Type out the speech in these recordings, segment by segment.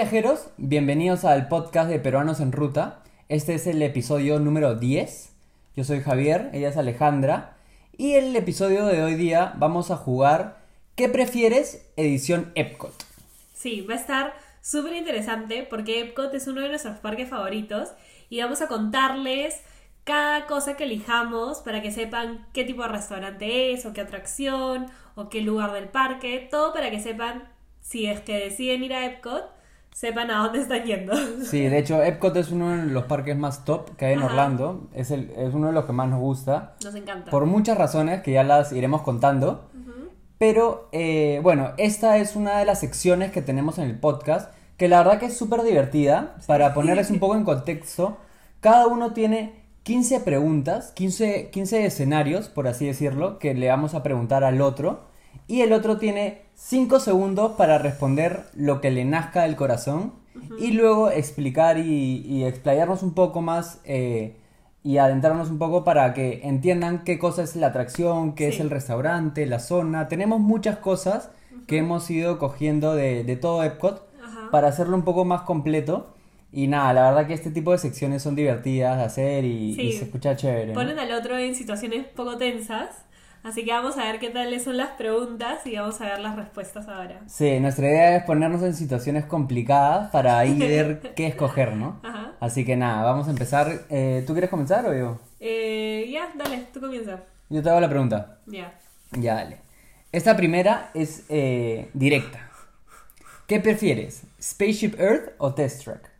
viajeros, bienvenidos al podcast de Peruanos en Ruta. Este es el episodio número 10. Yo soy Javier, ella es Alejandra. Y el episodio de hoy día vamos a jugar ¿Qué prefieres? Edición Epcot. Sí, va a estar súper interesante porque Epcot es uno de nuestros parques favoritos y vamos a contarles cada cosa que elijamos para que sepan qué tipo de restaurante es o qué atracción o qué lugar del parque, todo para que sepan si es que deciden ir a Epcot, sepan a dónde están yendo. Sí, de hecho Epcot es uno de los parques más top que hay en Ajá. Orlando, es, el, es uno de los que más nos gusta, Nos encanta. por muchas razones que ya las iremos contando. Pero eh, bueno, esta es una de las secciones que tenemos en el podcast, que la verdad que es súper divertida. Para ponerles un poco en contexto, cada uno tiene 15 preguntas, 15, 15 escenarios, por así decirlo, que le vamos a preguntar al otro. Y el otro tiene 5 segundos para responder lo que le nazca del corazón. Y luego explicar y, y explayarnos un poco más eh, y adentrarnos un poco para que entiendan qué cosa es la atracción, qué es Sí. el restaurante, la zona. Tenemos muchas cosas que hemos ido cogiendo de, de todo Epcot Ajá. para hacerlo un poco más completo. Y nada, la verdad que este tipo de secciones son divertidas de hacer y, Sí. y se escucha chévere. ¿no? Ponen al otro en situaciones poco tensas, así que vamos a ver qué tales son las preguntas y vamos a ver las respuestas ahora. Sí, nuestra idea es ponernos en situaciones complicadas para ahí ver qué escoger, ¿no? Ajá. Así que nada, vamos a empezar. Eh, ¿Tú quieres comenzar o yo? Eh, ya, dale, tú comienza. Yo te hago la pregunta. Ya. Ya, dale. Esta primera es eh, directa. ¿Qué prefieres? ¿Spaceship Earth o Test Track?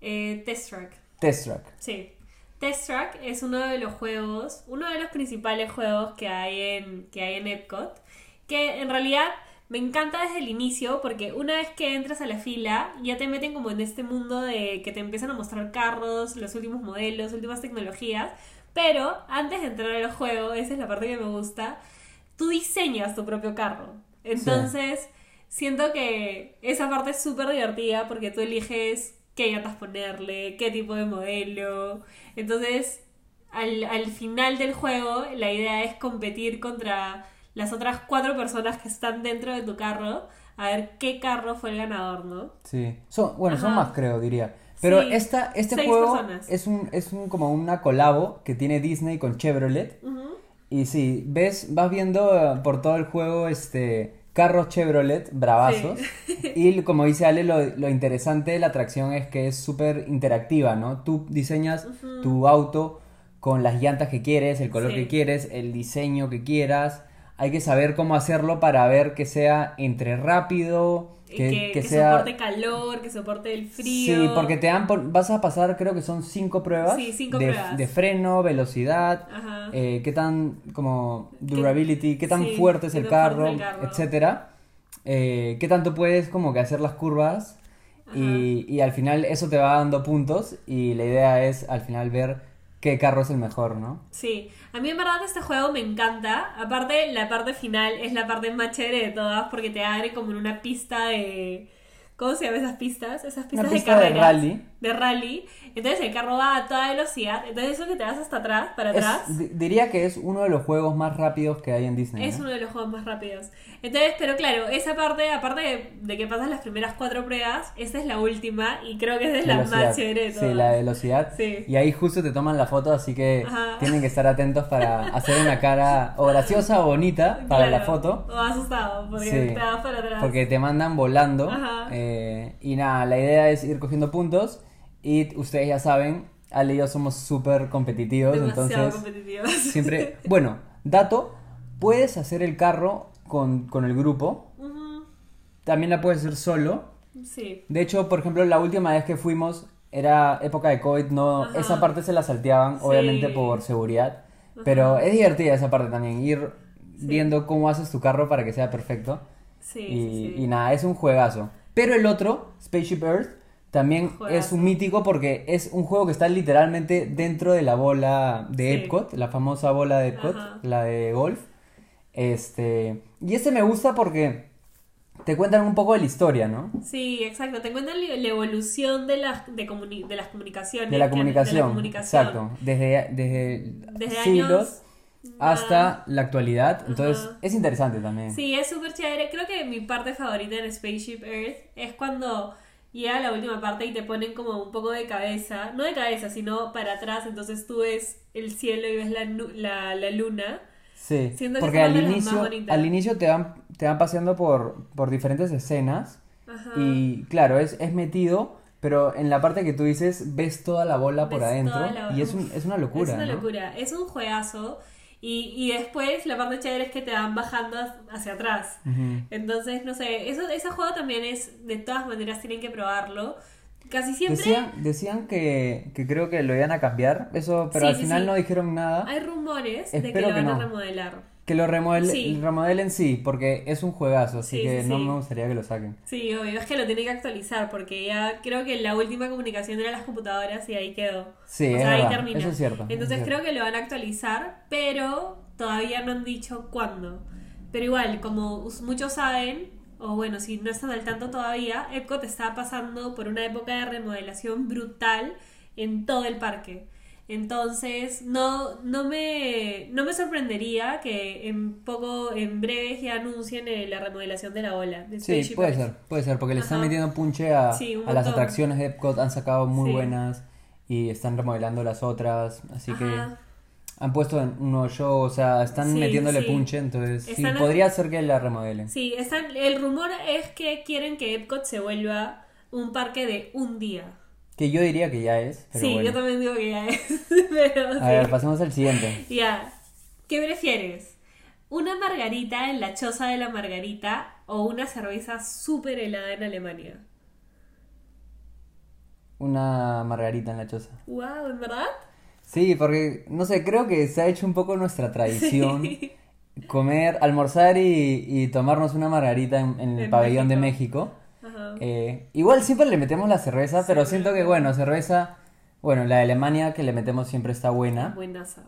Eh, Test Track. Test Track. Sí. Test Track es uno de los juegos, uno de los principales juegos que hay en, que hay en Epcot, que en realidad me encanta desde el inicio porque una vez que entras a la fila ya te meten como en este mundo de que te empiezan a mostrar carros, los últimos modelos, últimas tecnologías, pero antes de entrar al juego, esa es la parte que me gusta, tú diseñas tu propio carro. Entonces, siento que esa parte es súper divertida porque tú eliges qué llantas ponerle, qué tipo de modelo. Entonces, al, al final del juego, la idea es competir contra las otras cuatro personas que están dentro de tu carro a ver qué carro fue el ganador, ¿no? Sí. Son, bueno, son más creo, diría. Pero Sí, esta, este seis juego personas. es un, es un como una colabo que tiene Disney con Chevrolet. Y sí, ves, vas viendo por todo el juego este carros Chevrolet bravazos. Y como dice Ale, lo, lo interesante de la atracción es que es súper interactiva, ¿no? Tú diseñas tu auto con las llantas que quieres, el color Sí. que quieres, el diseño que quieras. Hay que saber cómo hacerlo para ver que sea entre rápido, que, que, que sea... soporte calor, que soporte el frío. Sí, porque te dan, por- vas a pasar, creo que son cinco pruebas. Sí, cinco de, pruebas. de freno, velocidad, Ajá. eh, qué tan, como, durability, qué tan sí, fuerte el carro, es el carro. etcétera. Eh, qué tanto puedes como que hacer las curvas y, y al final eso te va dando puntos y la idea es al final ver qué carro es el mejor, ¿no? Sí, a mí en verdad este juego me encanta. Aparte, la parte final es la parte más chévere de todas porque te abre como en una pista de... ¿Cómo se llaman esas pistas? Esas pistas pista de de carreras. rally. De rally. Entonces el carro va a toda velocidad. Entonces eso que te vas hasta atrás, para Es- atrás, di- diría que es uno de los juegos más rápidos que hay en Disney. es ¿no? uno de los juegos más rápidos. Entonces, pero claro, esa parte, aparte de, de que pasas las primeras cuatro pruebas, esta es la última y creo que esa es la Velocidad. más chévere. Sí, la velocidad. Sí. Y ahí justo te toman la foto, así que Ajá. tienen que estar atentos para hacer una cara o graciosa o bonita para la foto. O asustado, porque Sí. te vas para atrás. Porque te mandan volando. Ajá. eh, y nada, la idea es ir cogiendo puntos. Y ustedes ya saben, Ale y yo somos súper competitivos. Demasiado entonces, competitivos. siempre. Bueno, dato: puedes hacer el carro con, con el grupo. Ujú, También la puedes hacer solo. Sí. De hecho, por ejemplo, la última vez que fuimos era época de COVID, no, Ajá. esa parte se la salteaban, Sí. obviamente por seguridad, pero es divertida esa parte también, ir viendo cómo haces tu carro para que sea perfecto. Sí, y, sí, sí. y nada, es un juegazo. Pero el otro, Spaceship Earth, también Juegazo. es un mítico porque es un juego que está literalmente dentro de la bola de Sí. Epcot, la famosa bola de Epcot, Ajá. la de golf. Este, y este me gusta porque te cuentan un poco de la historia, ¿no? Sí, exacto. Te cuentan la evolución de las, de, comuni- de las comunicaciones. De la comunicación. de la comunicación. Exacto. Desde, desde, Desde siglos. años hasta la actualidad. Entonces es interesante también. Sí, es súper chévere. Creo que mi parte favorita en Spaceship Earth es cuando llega la última parte y te ponen como un poco de cabeza, no de cabeza, sino para atrás, entonces tú ves el cielo y ves la, la, la luna. Sí, porque al inicio, al inicio te van, te van paseando por, por diferentes escenas Ajá. y claro, es, es metido, pero en la parte que tú dices ves toda la bola por adentro la- y es, un- es una locura, Es una ¿no? locura, es un juegazo. Y, y después la parte chévere es que te van bajando hacia atrás. Entonces, no sé, eso, ese juego también es, de todas maneras tienen que probarlo. Casi siempre Decían, decían que, que creo que lo iban a cambiar, eso, pero Sí, al final sí. no dijeron nada. hay rumores de que lo que van a remodelar. Que lo remodel- Sí. remodelen sí, porque es un juegazo, así Sí, que sí, no me gustaría que lo saquen. Sí, obvio, es que lo tienen que actualizar porque ya creo que la última comunicación era las computadoras y ahí quedó. Sí, o es sea, ahí eso es cierto, es Entonces cierto. creo que lo van a actualizar, pero todavía no han dicho cuándo. Pero igual, como muchos saben, o bueno, si no están al tanto todavía, Epcot está pasando por una época de remodelación brutal en todo el parque. Entonces, no, no, me, no me sorprendería que en poco, en breve ya anuncien eh, la remodelación de la ola. de Sí, puede Earth. ser, puede ser, porque le están metiendo punche a, Sí, a las atracciones de Epcot, han sacado muy Sí. buenas y están remodelando las otras, así que han puesto en un nuevo show, o sea, están Sí, metiéndole sí. punche, entonces sí, podría ser que la remodelen. Sí, están, el rumor es que quieren que Epcot se vuelva un parque de un día. Que yo diría que ya es, pero sí, bueno. yo también digo que ya es. pero A sí. ver, pasemos al siguiente. Ya. ¿Qué prefieres? ¿Una margarita en la choza de la margarita o una cerveza súper helada en Alemania? Una margarita en la choza. Wow, ¿en verdad? Sí, porque, no sé, creo que se ha hecho un poco nuestra tradición comer, almorzar y, y tomarnos una margarita en, en el En pabellón de México. Ajá. Eh, igual siempre le metemos la cerveza, pero siento que, bueno, cerveza, bueno, la de Alemania que le metemos siempre está buena, Buenaza.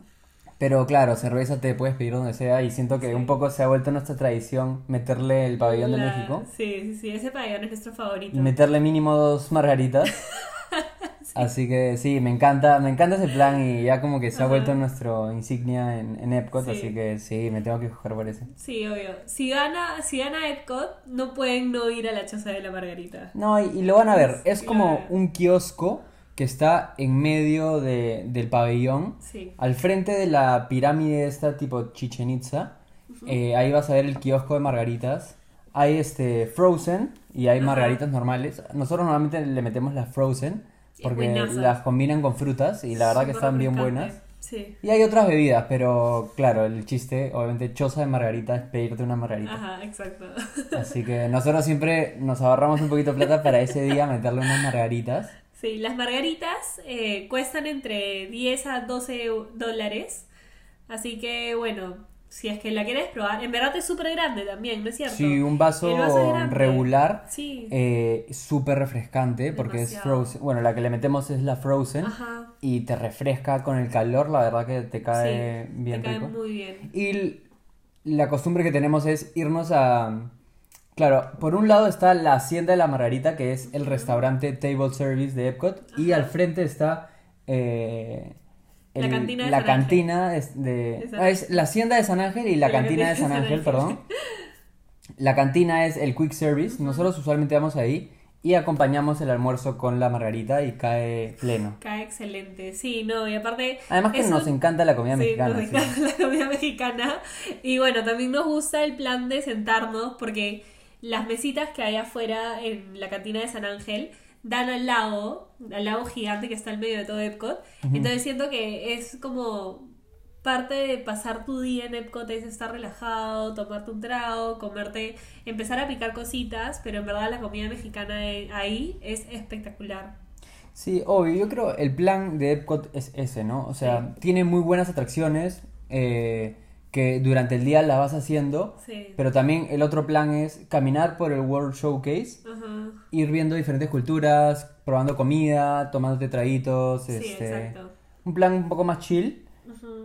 pero claro, cerveza te puedes pedir donde sea y siento que Sí. un poco se ha vuelto nuestra tradición meterle el pabellón de México Sí, sí, sí, ese pabellón es nuestro favorito. meterle mínimo dos margaritas. Así que sí, me encanta, me encanta ese plan y ya como que se ha Ajá. vuelto nuestro insignia en, en Epcot, Sí. así que sí, me tengo que coger por ese. Sí, obvio. Si gana, si gana Epcot, no pueden no ir a la choza de la margarita. No, y, y lo van a ver, es como un kiosco que está en medio de- del pabellón, Sí. al frente de la pirámide esta tipo Chichen Itza, eh, ahí vas a ver el kiosco de margaritas. Hay este Frozen y hay Ajá. margaritas normales. Nosotros normalmente le metemos las Frozen porque las combinan con frutas y la verdad que están bien refrescante. buenas. Sí. Y hay otras bebidas, pero claro, el chiste, obviamente, choza de margarita es pedirte una margarita. Ajá, exacto. Así que nosotros siempre nos ahorramos un poquito de plata para ese día meterle unas margaritas. Sí, las margaritas eh, cuestan entre 10 a 12 dólares. Así que, bueno, si es que la quieres probar, en verdad es súper grande también, ¿no es cierto? Sí, un vaso, regular, Sí. eh, súper refrescante, porque es frozen. Bueno, la que le metemos es la frozen Ajá. y te refresca con el calor, la verdad que te cae sí, bien te cae muy bien. Y la costumbre que tenemos es irnos a... Claro, por un lado está la Hacienda de la Margarita, que es el restaurante table service de Epcot, y al frente está eh, La cantina de la San cantina es de... De San ah, es la Hacienda de San Ángel y la, La cantina de San Ángel, Ángel. perdón. La cantina es el quick service, nosotros usualmente vamos ahí y acompañamos el almuerzo con la margarita y cae pleno. Cae excelente. Sí, no, y aparte. Además que nos un- encanta la comida Sí, mexicana. nos sí. encanta la comida mexicana. Y bueno, también nos gusta el plan de sentarnos porque las mesitas que hay afuera en la cantina de San Ángel dan al lago, al lago gigante que está al medio de todo Epcot. Entonces siento que es como parte de pasar tu día en Epcot es estar relajado, tomarte un trago, comerte, empezar a picar cositas, pero en verdad la comida mexicana ahí es espectacular. Sí, obvio, yo creo el plan de Epcot es ese, ¿no? O sea, tiene muy buenas atracciones eh, que durante el día la vas haciendo, Sí. pero también el otro plan es caminar por el World Showcase, ir viendo diferentes culturas, probando comida, tomándote traguitos, Sí, este, exacto. un plan un poco más chill,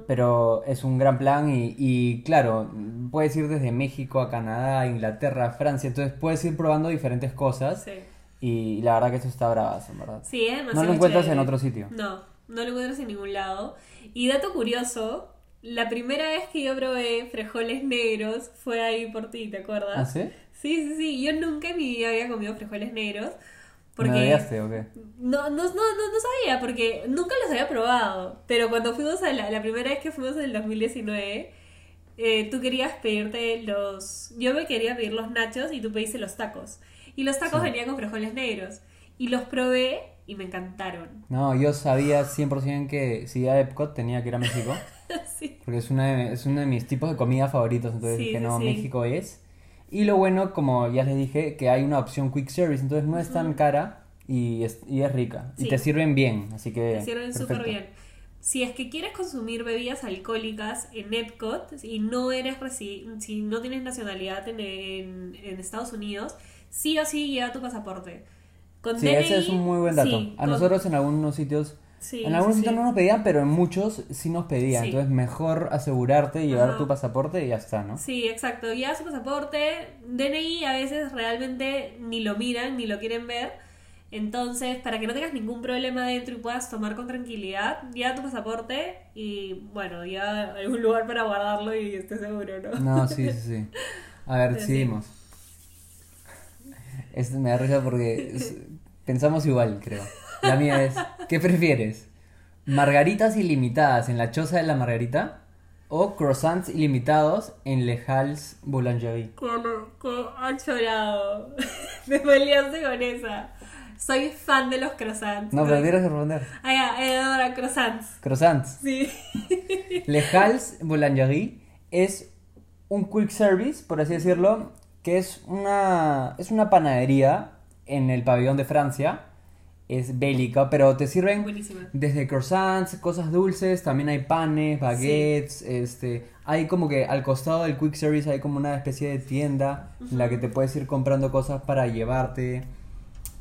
pero es un gran plan y, y claro, puedes ir desde México a Canadá, Inglaterra, Francia, entonces puedes ir probando diferentes cosas Sí. y la verdad que eso está bravazo, verdad. Sí, es demasiado No lo encuentras chévere. en otro sitio. No, no lo encuentras en ningún lado. Y dato curioso, la primera vez que yo probé frijoles negros fue ahí por ti, ¿te acuerdas? ¿Ah, sí? Sí, sí, sí. Yo nunca en mi vida había comido frijoles negros. ¿Me odiaste o qué? No, no, no, no, no sabía, porque nunca los había probado. Pero cuando fuimos a la, la primera vez que fuimos en el 2019, eh, tú querías pedirte los... Yo me quería pedir los nachos y tú pediste los tacos. Y los tacos Sí. venían con frijoles negros. Y los probé y me encantaron. No, yo sabía 100% que si iba a Epcot tenía que ir a México. sí. Porque es, una de- es uno de mis tipos de comida favoritos. Entonces Sí, dije, no, sí. México es. Y lo bueno, como ya les dije, que hay una opción quick service. Entonces no es tan cara y es, y es rica. Y te sirven bien. Así que. Te sirven súper bien. Si es que quieres consumir bebidas alcohólicas en Epcot y no eres resi si no tienes nacionalidad en, en- en Estados Unidos, sí o sí lleva tu pasaporte. Con Sí, DNI, ese es un muy buen dato. sí, a con- nosotros en algunos sitios. sí, en algunos sí, sitios sí. no nos pedían, pero en muchos sí nos pedían. Sí. Entonces mejor asegurarte y llevar Ajá. tu pasaporte y ya está, ¿no? Sí, exacto. Lleva su pasaporte. DNI a veces realmente ni lo miran ni lo quieren ver. Entonces, para que no tengas ningún problema dentro y puedas tomar con tranquilidad, lleva tu pasaporte y, bueno, lleva a algún lugar para guardarlo y estés seguro, ¿no? No, sí, sí, sí. A ver, Sí. seguimos. Este me da risa porque pensamos igual, creo. La mía es, ¿qué prefieres? ¿Margaritas ilimitadas en la choza de la Margarita? ¿O croissants ilimitados en Le Halles Boulangerie? Como, como ha chorado. Me peleaste con esa. Soy fan de los croissants. No, pero tienes que responder. Ah, ya, eh, ahora croissants. Croissants. Sí. Le Halles Boulangerie es un quick service, por así decirlo, que es una, es una panadería en el pabellón de Francia. Es bélica, pero te sirven Buenísima. desde croissants, cosas dulces, también hay panes, baguettes, este, hay como que al costado del quick service hay como una especie de tienda en la que te puedes ir comprando cosas para llevarte.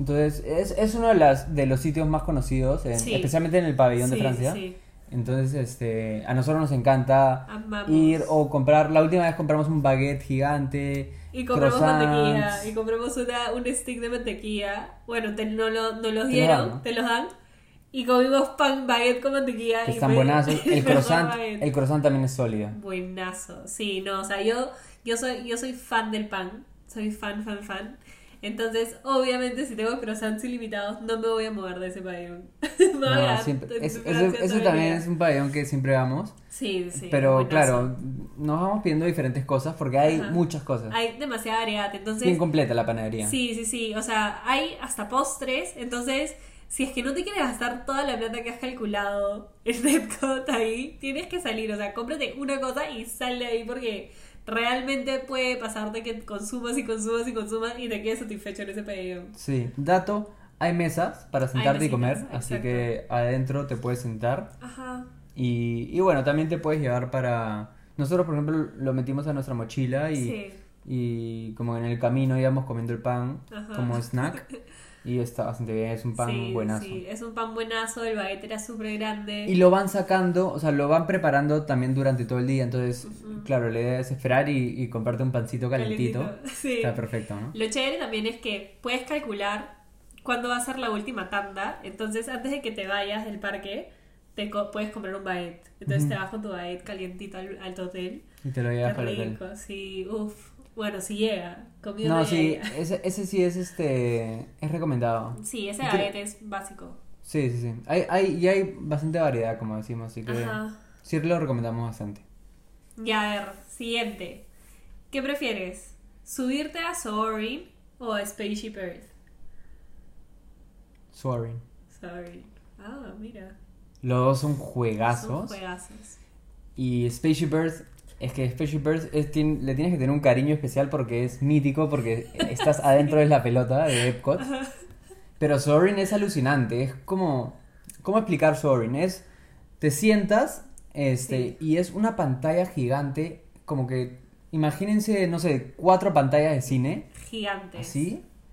Entonces, es, es uno de, las, de los sitios más conocidos, en- Sí. especialmente en el pabellón de Francia. sí. Entonces, este, a nosotros nos encanta Amamos. ir o comprar. La última vez compramos un baguette gigante. Y compramos croissants. mantequilla. Y compramos una, un stick de mantequilla. Bueno, te, no, lo, no los Te lo dieron, dan, ¿no? te los dan. Y comimos pan baguette con mantequilla. Que y están buenazos. El croissant, baguette. el croissant también es sólido. Buenazo. Sí, no, o sea, yo, yo soy, yo soy fan del pan. Soy fan, fan, fan. Entonces, obviamente, si tengo croissants ilimitados, no me voy a mover de ese pabellón. A No, quedar siempre- en es- Francia ese, todo ese el también es un pabellón que siempre vamos. Sí, sí. pero buenazo. claro, nos vamos pidiendo diferentes cosas porque hay Ajá. muchas cosas. Hay demasiada variedad. Entonces, Bien completa la panadería. Sí, sí, sí. O sea, hay hasta postres. Entonces, si es que no te quieres gastar toda la plata que has calculado en Epcot ahí, tienes que salir. O sea, cómprate una cosa y sal de ahí porque realmente puede pasarte que consumas y consumas y consumas y te quedes satisfecho en ese pedido. Sí, dato, hay mesas para sentarte y comer, así que adentro te puedes sentar. Ajá. Y, y bueno, también te puedes llevar para... Nosotros, por ejemplo, lo metimos a nuestra mochila y, Sí. y como en el camino íbamos comiendo el pan Ajá. como snack. Y está bastante bien, es un pan sí, buenazo. sí. Es un pan buenazo, el baguette era súper grande. Y lo van sacando, o sea, lo van preparando también durante todo el día. Entonces, Ujú. claro, la idea es esperar y, y comprarte un pancito calentito. Calentito, sí. Está perfecto, ¿no? Lo chévere también es que puedes calcular cuándo va a ser la última tanda. Entonces, antes de que te vayas del parque, te co- puedes comprar un baguette. Entonces, te vas con tu baguette calientito al, al hotel. Y te lo llevas para el hotel. sí, uff. Bueno, si llega, comido No, de sí, ella. ese, ese sí es este es recomendado. Sí, ese baguette es básico. Sí, sí, sí. Hay, hay, y hay bastante variedad, como decimos, así que Ajá. sí lo recomendamos bastante. Ya, a ver, siguiente. ¿Qué prefieres? ¿Subirte a Soaring o a Spaceship Earth? Soaring. Soaring. Ah, mira. Los dos son Son juegazos. juegazos. Y Spaceship Earth, es que Spaceship Earth es, tien- le tienes que tener un cariño especial porque es mítico, porque estás adentro de la pelota de Epcot. Pero Soaring es alucinante, es como... ¿Cómo explicar Soaring? Es... Te sientas este, y es una pantalla gigante, como que... Imagínense, no sé, cuatro pantallas de cine, Gigantes.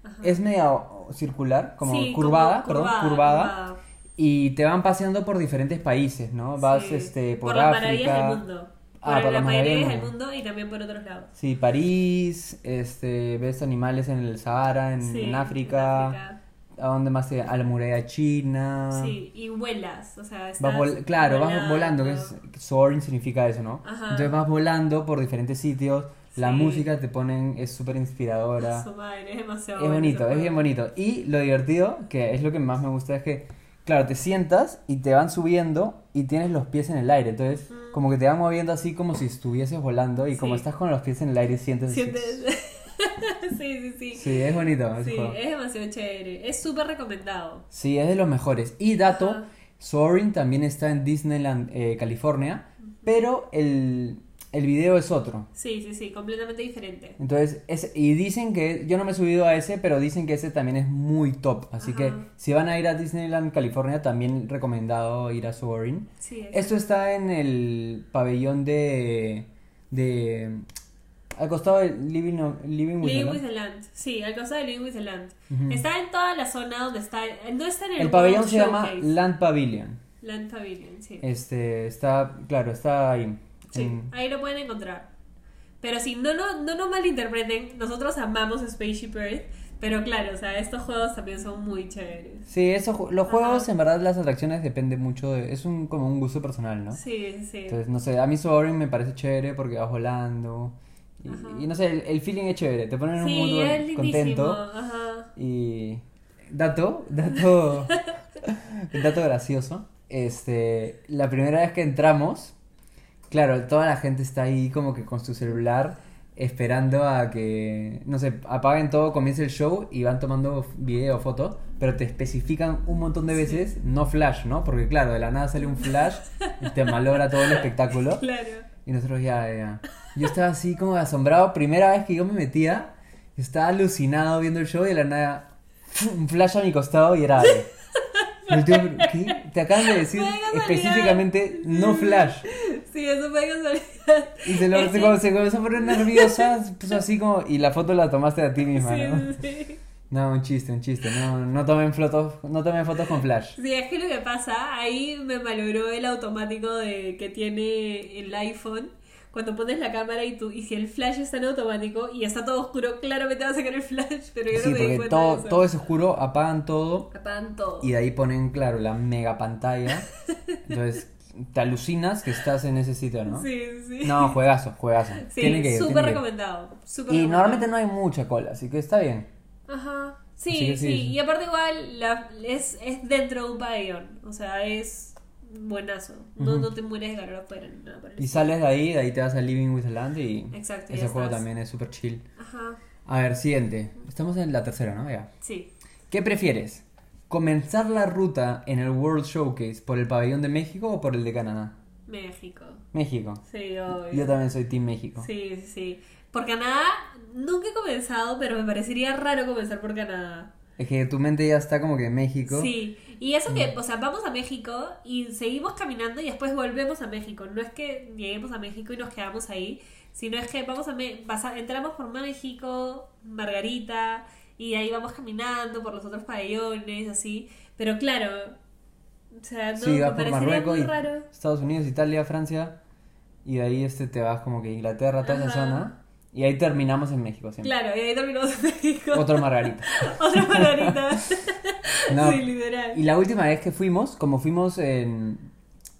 Ajá. Es media circular, como Sí, curvada, como perdón, curvada. Y te van paseando por diferentes países, ¿no? Vas Sí. este, por, por las África. maravillas del mundo. Ah, por, por las maravillas del mundo y también por otros lados. Sí, París, este, ves animales en el Sahara, en, Sí, en África, ¿A dónde más A la muralla china. Sí, y vuelas, o sea, Vas estás vol- claro, vas volando, que es soaring significa eso, ¿no? Ajá. Entonces vas volando por diferentes sitios, la Sí. música te ponen, es súper inspiradora. Su madre, es demasiado Es bonito, es bien bonito. Y lo divertido, que es lo que más me gusta, es que, claro, te sientas y te van subiendo y tienes los pies en el aire. Entonces, como que te van moviendo así como si estuvieses volando y como Sí. estás con los pies en el aire sientes... Sientes... sí, sí, sí. Sí, es bonito Sí, es demasiado chévere. Es súper recomendado. Sí, es de los mejores. Y dato. Soaring también está en Disneyland, eh, California, pero el, el video es otro. Sí, sí, sí, completamente diferente. Entonces, es, y dicen que, yo no me he subido a ese, pero dicen que ese también es muy top. Así que si van a ir a Disneyland, California, también recomendado ir a Soaring. Sí, es- Esto está en el pabellón de... de al costado de Living, Living with Living the with Land. the Land. Sí, al costado de Living with the Land. Está en toda la zona donde está. No está en el, El pabellón se llama. Land Pavilion. Land Pavilion, sí. Este, está, claro, está ahí. Sí, en- ahí lo pueden encontrar. Pero sí, no, no, no nos malinterpreten. Nosotros amamos Spaceship Earth. Pero claro, o sea, estos juegos también son muy chéveres. Sí, eso, los Ajá. juegos, en verdad, las atracciones depende mucho de... Es un, como un gusto personal, ¿no? Sí, sí. Entonces, no sé, a mí Soaring me parece chévere porque vas volando. Y, y no sé, el, el feeling es chévere, te ponen en un sí, mundo es lindísimo. contento. Ajá. Y... Dato, dato... dato gracioso. Este, la primera vez que entramos, claro, toda la gente está ahí como que con su celular esperando a que, no sé, apaguen todo, comience el show y van tomando video o foto, pero te especifican un montón de veces, no flash, ¿no? Porque claro, de la nada sale un flash y te malogra todo el espectáculo. Claro. Y nosotros ya, ya. Yo estaba así como asombrado, primera vez que yo me metía, estaba alucinado viendo el show y de la nada, un flash a mi costado y era ¿qué? Te acaban de decir específicamente no flash. Sí, eso fue casualidad. Y se, lo, Ese- se, como- se comenzó a poner nerviosa, puso así como, y la foto la tomaste a ti misma, Sí, ¿no? sí. No, un chiste, un chiste, no, no tomen fotos, no tomen fotos con flash. Sí, es que lo que pasa, ahí me malogró el automático de que tiene el iPhone. Cuando pones la cámara y tú, y si el flash está en automático y está todo oscuro, claramente va a sacar el flash, pero yo Sí, no me di porque cuenta todo, de eso. todo es oscuro, apagan todo Apagan todo. y de ahí ponen, claro, la mega pantalla. Entonces, te alucinas que estás en ese sitio, ¿no? Sí, sí. No, juegazo, juegazo. Sí, Tiene que súper recomendado. Y recomendado. normalmente no hay mucha cola, así que está bien. Ajá. Sí, sí, sí. Y aparte igual la, es, es dentro de un pabellón. O sea, es buenazo. No, no te mueres de calor afuera el Y sales de ahí, de ahí te vas a Living with the Land y Exacto, ese juego estás. también es súper chill. Ajá. A ver, siguiente. Estamos en la tercera, ¿no? Ya. Sí. ¿Qué prefieres? ¿Comenzar la ruta en el World Showcase por el pabellón de México o por el de Canadá? México. México. Sí, obvio. Yo también soy Team México. Sí, sí. Por Canadá nunca he comenzado, pero me parecería raro comenzar por Canadá. Es que tu mente ya está como que en México. Sí, y eso que, Mm. o sea, vamos a México y seguimos caminando y después volvemos a México. No es que lleguemos a México y nos quedamos ahí, sino es que vamos a, entramos por México, Margarita, y de ahí vamos caminando por los otros pabellones, así. Pero claro, o sea, no, Sí, me por Marruecos muy y raro. Estados Unidos, Italia, Francia. Y de ahí este te vas como que Inglaterra, toda esa Ajá. zona. Y ahí terminamos en México siempre. Claro, y ahí terminamos en México. Otro Margarita. Otra Margarita. No, Sí, literal. Y la última vez que fuimos, como fuimos en,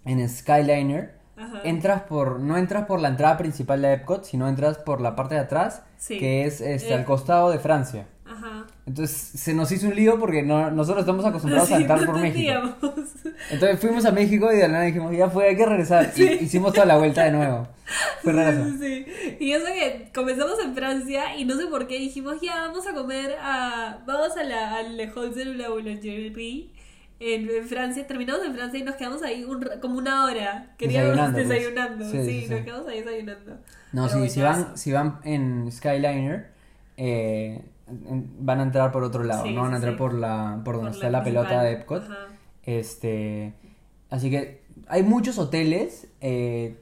en Skyliner, Ajá. entras por, no entras por la entrada principal de Epcot, sino entras por la parte de atrás, Sí. que es este, Eh. al costado de Francia. Ajá. Entonces se nos hizo un lío porque no, nosotros estamos acostumbrados a entrar no por México. Entonces fuimos a México y de la nada dijimos, ya fue, hay que regresar. Y hicimos toda la vuelta de nuevo. Fue raro. Sí. Y eso que comenzamos en Francia y no sé por qué dijimos, ya vamos a comer a. Vamos a la, al Le la Boulangerie en, en Francia. Terminamos en Francia y nos quedamos ahí un como una hora. Queríamos Desayunando, pues. desayunando. Sí, Sí, sí, sí. nos quedamos ahí desayunando. No, Pero sí, si van, si van en Skyliner, eh, van a entrar por otro lado, Sí, no van a entrar sí. por la por donde Por está la pelota de Epcot. Ajá. Este, así que hay muchos hoteles eh,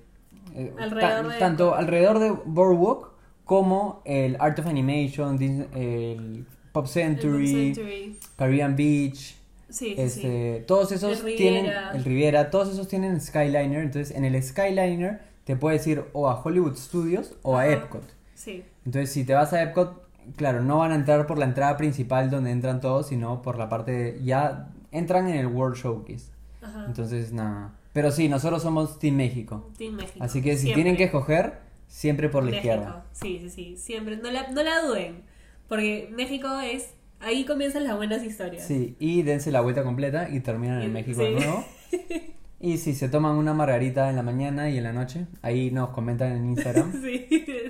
eh, Alrededor ta- de tanto alrededor de Boardwalk como el Art of Animation, el Pop El Century, Century. Caribbean Beach, Sí, sí, sí. este, todos esos El tienen el Riviera, todos esos tienen Skyliner, entonces en el Skyliner te puedes ir o a Hollywood Studios o a. Epcot. Sí. Entonces si te vas a Epcot, claro, no van a entrar por la entrada principal donde entran todos, sino por la parte, ya entran en el World Showcase. Ajá. Entonces, nada. Pero sí, nosotros somos Team México. Team México. Así que si Siempre. tienen que escoger, siempre por la México. izquierda. Sí, sí, sí. Siempre. No la, no la duden. Porque México es. Ahí comienzan las buenas historias. Sí, y dense la vuelta completa y terminan en México de nuevo. Y si se toman una margarita en la mañana y en la noche, ahí nos comentan en Instagram. Sí.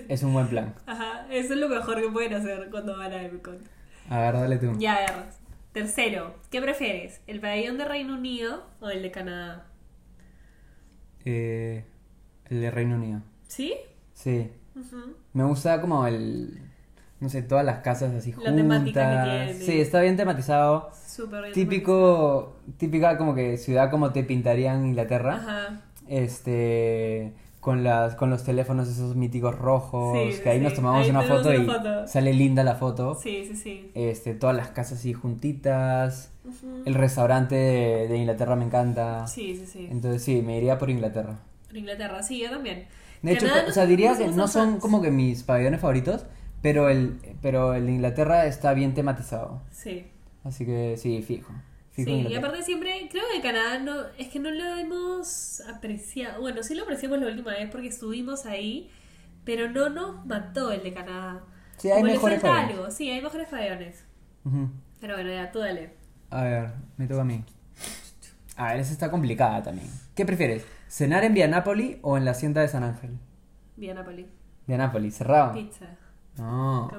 Es un buen plan. Ajá. Eso es lo mejor que pueden hacer cuando van a Epcot. A ver, dale tú. Ya, a ver. Tercero, ¿qué prefieres? ¿El pabellón de Reino Unido o el de Canadá? Eh, el de Reino Unido. ¿Sí? Sí. Ujú. Me gusta como el... No sé, todas las casas así La temática que juntas. tiene. Sí, está bien tematizado. Súper bien. Típico, típica como que ciudad como te pintarían Inglaterra. Ajá. Este, con las, con los teléfonos esos míticos rojos, Sí, que ahí sí. nos tomamos Ahí una foto y una foto. sale linda la foto. Sí, sí, sí. Este, todas las casas así juntitas. El restaurante de, de Inglaterra me encanta. Sí, sí, sí. Entonces sí, me iría por Inglaterra. Por Inglaterra, sí, yo también. De hecho, o sea, diría que no son como que mis pabellones favoritos, pero el, pero el de Inglaterra está bien tematizado. Sí. Así que sí, fijo. Fijo Sí, y aparte siempre, creo que Canadá no, es que no lo hemos apreciado. Bueno, sí lo apreciamos la última vez porque estuvimos ahí, pero no nos mató el de Canadá. Sí, hay Como mejores algo, sí, hay mejores pabellones. Ujú. Pero bueno, ya, tú dale. A ver, me toca a mí. A ver, esa está complicada también. ¿Qué prefieres? ¿Cenar en Via Napoli o en la Hacienda de San Ángel? Vía Napoli. Via Napoli, cerrado. Pizza. No,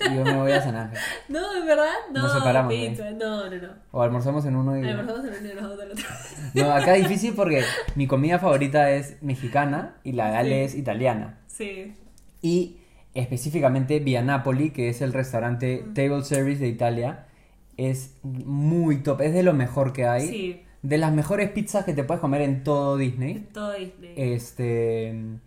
yo me voy a San Ángel. no, ¿es verdad? No, Nos separamos, pizza. No, no, no. O almorzamos en uno y... Almorzamos en uno y nos otro. No, acá es difícil porque mi comida favorita es mexicana y la de Ale es italiana. Sí. Y específicamente Via Napoli, que es el restaurante Table Service de Italia, es muy top, es de lo mejor que hay. Sí. De las mejores pizzas que te puedes comer en todo Disney. En todo Disney. Este.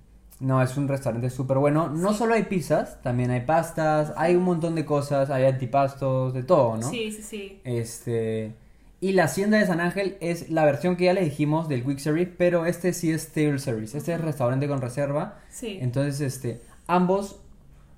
No, es un restaurante súper bueno. No solo hay pizzas, también hay pastas, hay un montón de cosas, hay antipastos, de todo, ¿no? Sí, sí, sí. Este. Y la Hacienda de San Ángel es la versión que ya le dijimos del Quick Service, pero este sí es Table Service. Este es restaurante con reserva. Sí. Entonces, este. Ambos.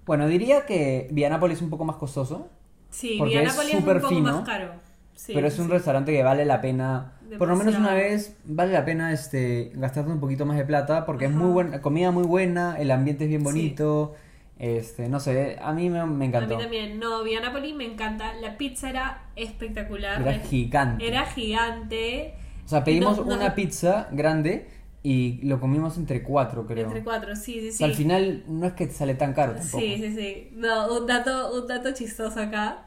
Bueno, diría que Vianápolis es un poco más costoso, Sí, porque es un poco fino, más caro. Sí, pero es un sí. restaurante que vale la pena. Por lo menos una vez vale la pena este gastarte un poquito más de plata porque es muy buena, comida muy buena, el ambiente es bien Sí. bonito. Este, no sé, a mí me, me A encantó. mí también. No, Vía Napoli me encanta. La pizza era espectacular. Era gigante. Era gigante. O sea, pedimos No, no- una pizza grande y lo comimos entre cuatro, creo. Entre cuatro, sí, sí, O sí. sea, al final no es que te sale tan caro tampoco. Sí, sí, sí. No, un dato, un dato chistoso acá.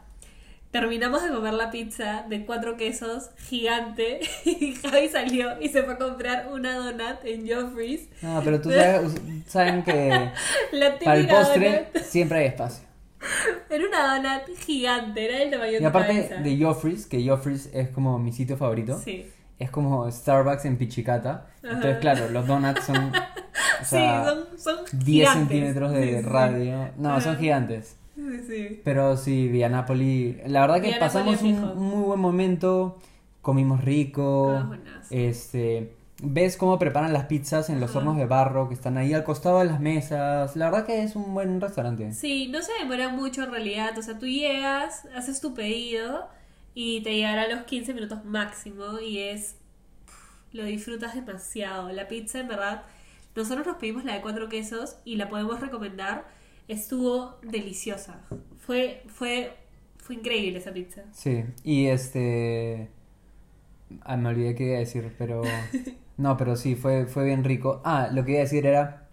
Terminamos de comer la pizza de cuatro quesos gigante y Javi salió y se fue a comprar una donut en Joffrey's. No, pero tú sabes, saben que La para el postre donut. siempre hay espacio. Era una donut gigante, era del tamaño de Y aparte cabeza. de Joffrey's, que Joffrey's es como mi sitio favorito, Sí. es como Starbucks en Pichicata. Entonces, claro, los donuts son, o sea, sí, son, son 10 gigantes. centímetros de Sí, sí, sí. radio. No, son gigantes. Sí, sí. Pero sí, Via Napoli. La verdad que pasamos un muy buen momento. Comimos rico. Ah. Este. Ves cómo preparan las pizzas en los Ajá. hornos de barro que están ahí al costado de las mesas. La verdad que es un buen restaurante. Sí, no se demora mucho en realidad. O sea, tú llegas, haces tu pedido y te llegará a los 15 minutos máximo y es... Lo disfrutas demasiado. La pizza, en verdad, nosotros nos pedimos la de cuatro quesos y la podemos recomendar. Estuvo deliciosa. Fue, fue, fue increíble esa pizza. Sí. Y este. Ah, me olvidé qué iba a decir, pero. No, pero sí, fue, fue bien rico. Ah, lo que iba a decir era.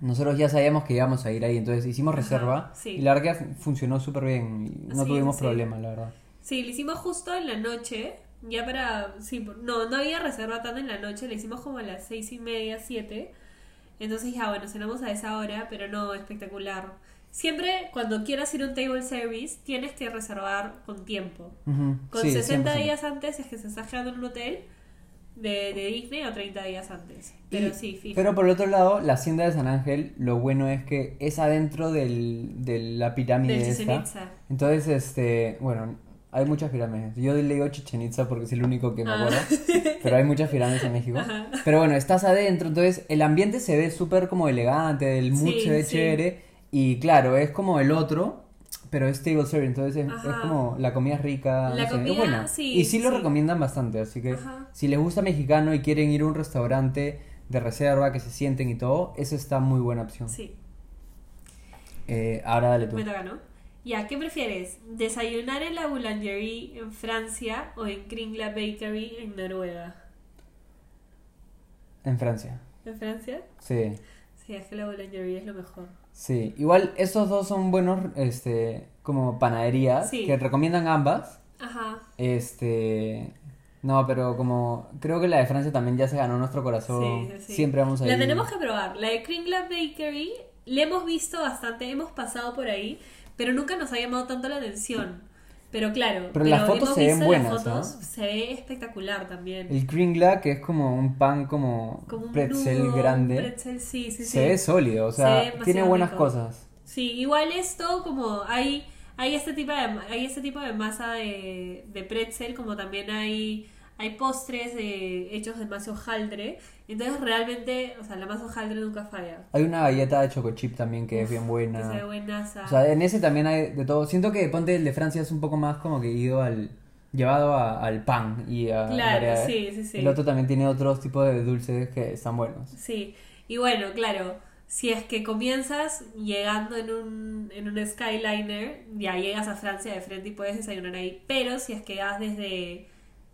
Nosotros ya sabíamos que íbamos a ir ahí, entonces hicimos Ajá, reserva. sí. Y la verdad que funcionó súper bien. y No Sí, tuvimos sí. problema, la verdad. Sí, lo hicimos justo en la noche, ya para... Sí, no, no había reserva tanto en la noche, lo hicimos como a las seis y media, siete. Entonces ya, bueno, cenamos a esa hora, pero no, espectacular. Siempre cuando quieras ir a un table service, tienes que reservar con tiempo. Con sí, 60 100%. días antes es que se está quedando en un hotel de, de Disney o 30 días antes. Pero Y- sí, fijo. Pero por el otro lado, la hacienda de San Ángel, lo bueno es que es adentro del, de la pirámide Del esta. Entonces, este, bueno, hay muchas pirámides. Yo le digo Chichen Itza porque es el único que me Ah. acuerdo. Pero hay muchas pirámides en México. Ajá. Pero bueno, estás adentro, entonces el ambiente se ve súper como elegante, el mood Sí, se ve sí. chévere. Y claro, es como el otro, pero es table serving, entonces es, como la comida es rica, La no sé, comida, es buena. sí, y sí lo recomiendan bastante, así que Ajá. si les gusta mexicano y quieren ir a un restaurante de reserva, que se sienten y todo, esa está muy buena opción. Sí, Eh, ahora dale tú. me toca, ¿no? Ya, ¿qué prefieres? ¿Desayunar en la Boulangerie en Francia o en Kringla Bakery en Noruega? En Francia. ¿En Francia? Sí, Sí, es que la Boulangerie es lo mejor. sí. Igual esos dos son buenos, este, como panaderías, Sí. que recomiendan ambas. Ajá. Este, no, pero como creo que la de Francia también ya se ganó nuestro corazón. Sí, sí, sí. Siempre vamos a ir. La tenemos que probar. La de Kringla Bakery la hemos visto bastante, hemos pasado por ahí, pero nunca nos ha llamado tanto la atención. Pero claro, Pero las fotos se ven buenas, las fotos, ¿no? se ve espectacular también. El kringla, que es como un pan como, Como un pretzel nudo, grande, pretzel, sí, sí, se sí. ve sólido, o Se sea, ve tiene buenas rico. cosas. Sí, igual esto como hay hay este tipo de hay este tipo de masa de, de pretzel como también hay hay postres de, hechos de masa hojaldre entonces realmente o sea la masa hojaldre nunca falla Hay una galleta de choco chip también que es bien que buena. buenaza O sea, en ese también hay de todo. Siento que ponte el de Francia es un poco más como que ido al llevado a- al pan y a Claro, sí, sí, sí. El otro también tiene otros tipos de dulces que están buenos. Sí, y bueno, claro, si es que comienzas llegando en un, en un Skyliner, ya llegas a Francia de frente y puedes desayunar ahí, pero si es que vas desde,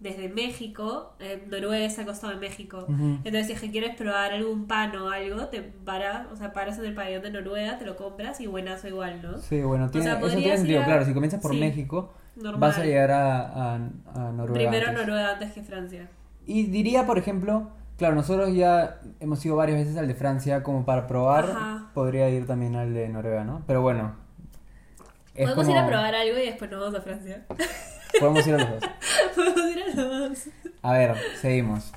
desde México, eh, Noruega está al costado de México, Ujú. entonces si es que quieres probar algún pan o algo, te paras, o sea, paras en el pabellón de Noruega, te lo compras y buenazo igual, ¿no? Sí, bueno, tiene, sea, eso tiene sentido. a- Claro, si comienzas por sí, México, Normal. vas a llegar a, a, a Noruega. Primero antes. Noruega antes que Francia. Y diría, por ejemplo, claro, nosotros ya hemos ido varias veces al de Francia, como para probar, Ajá. podría ir también al de Noruega, ¿no? Pero bueno. es Podemos como- ir a probar algo y después nos vamos a Francia. Podemos ir a los dos. Podemos ir a los dos. A ver, seguimos.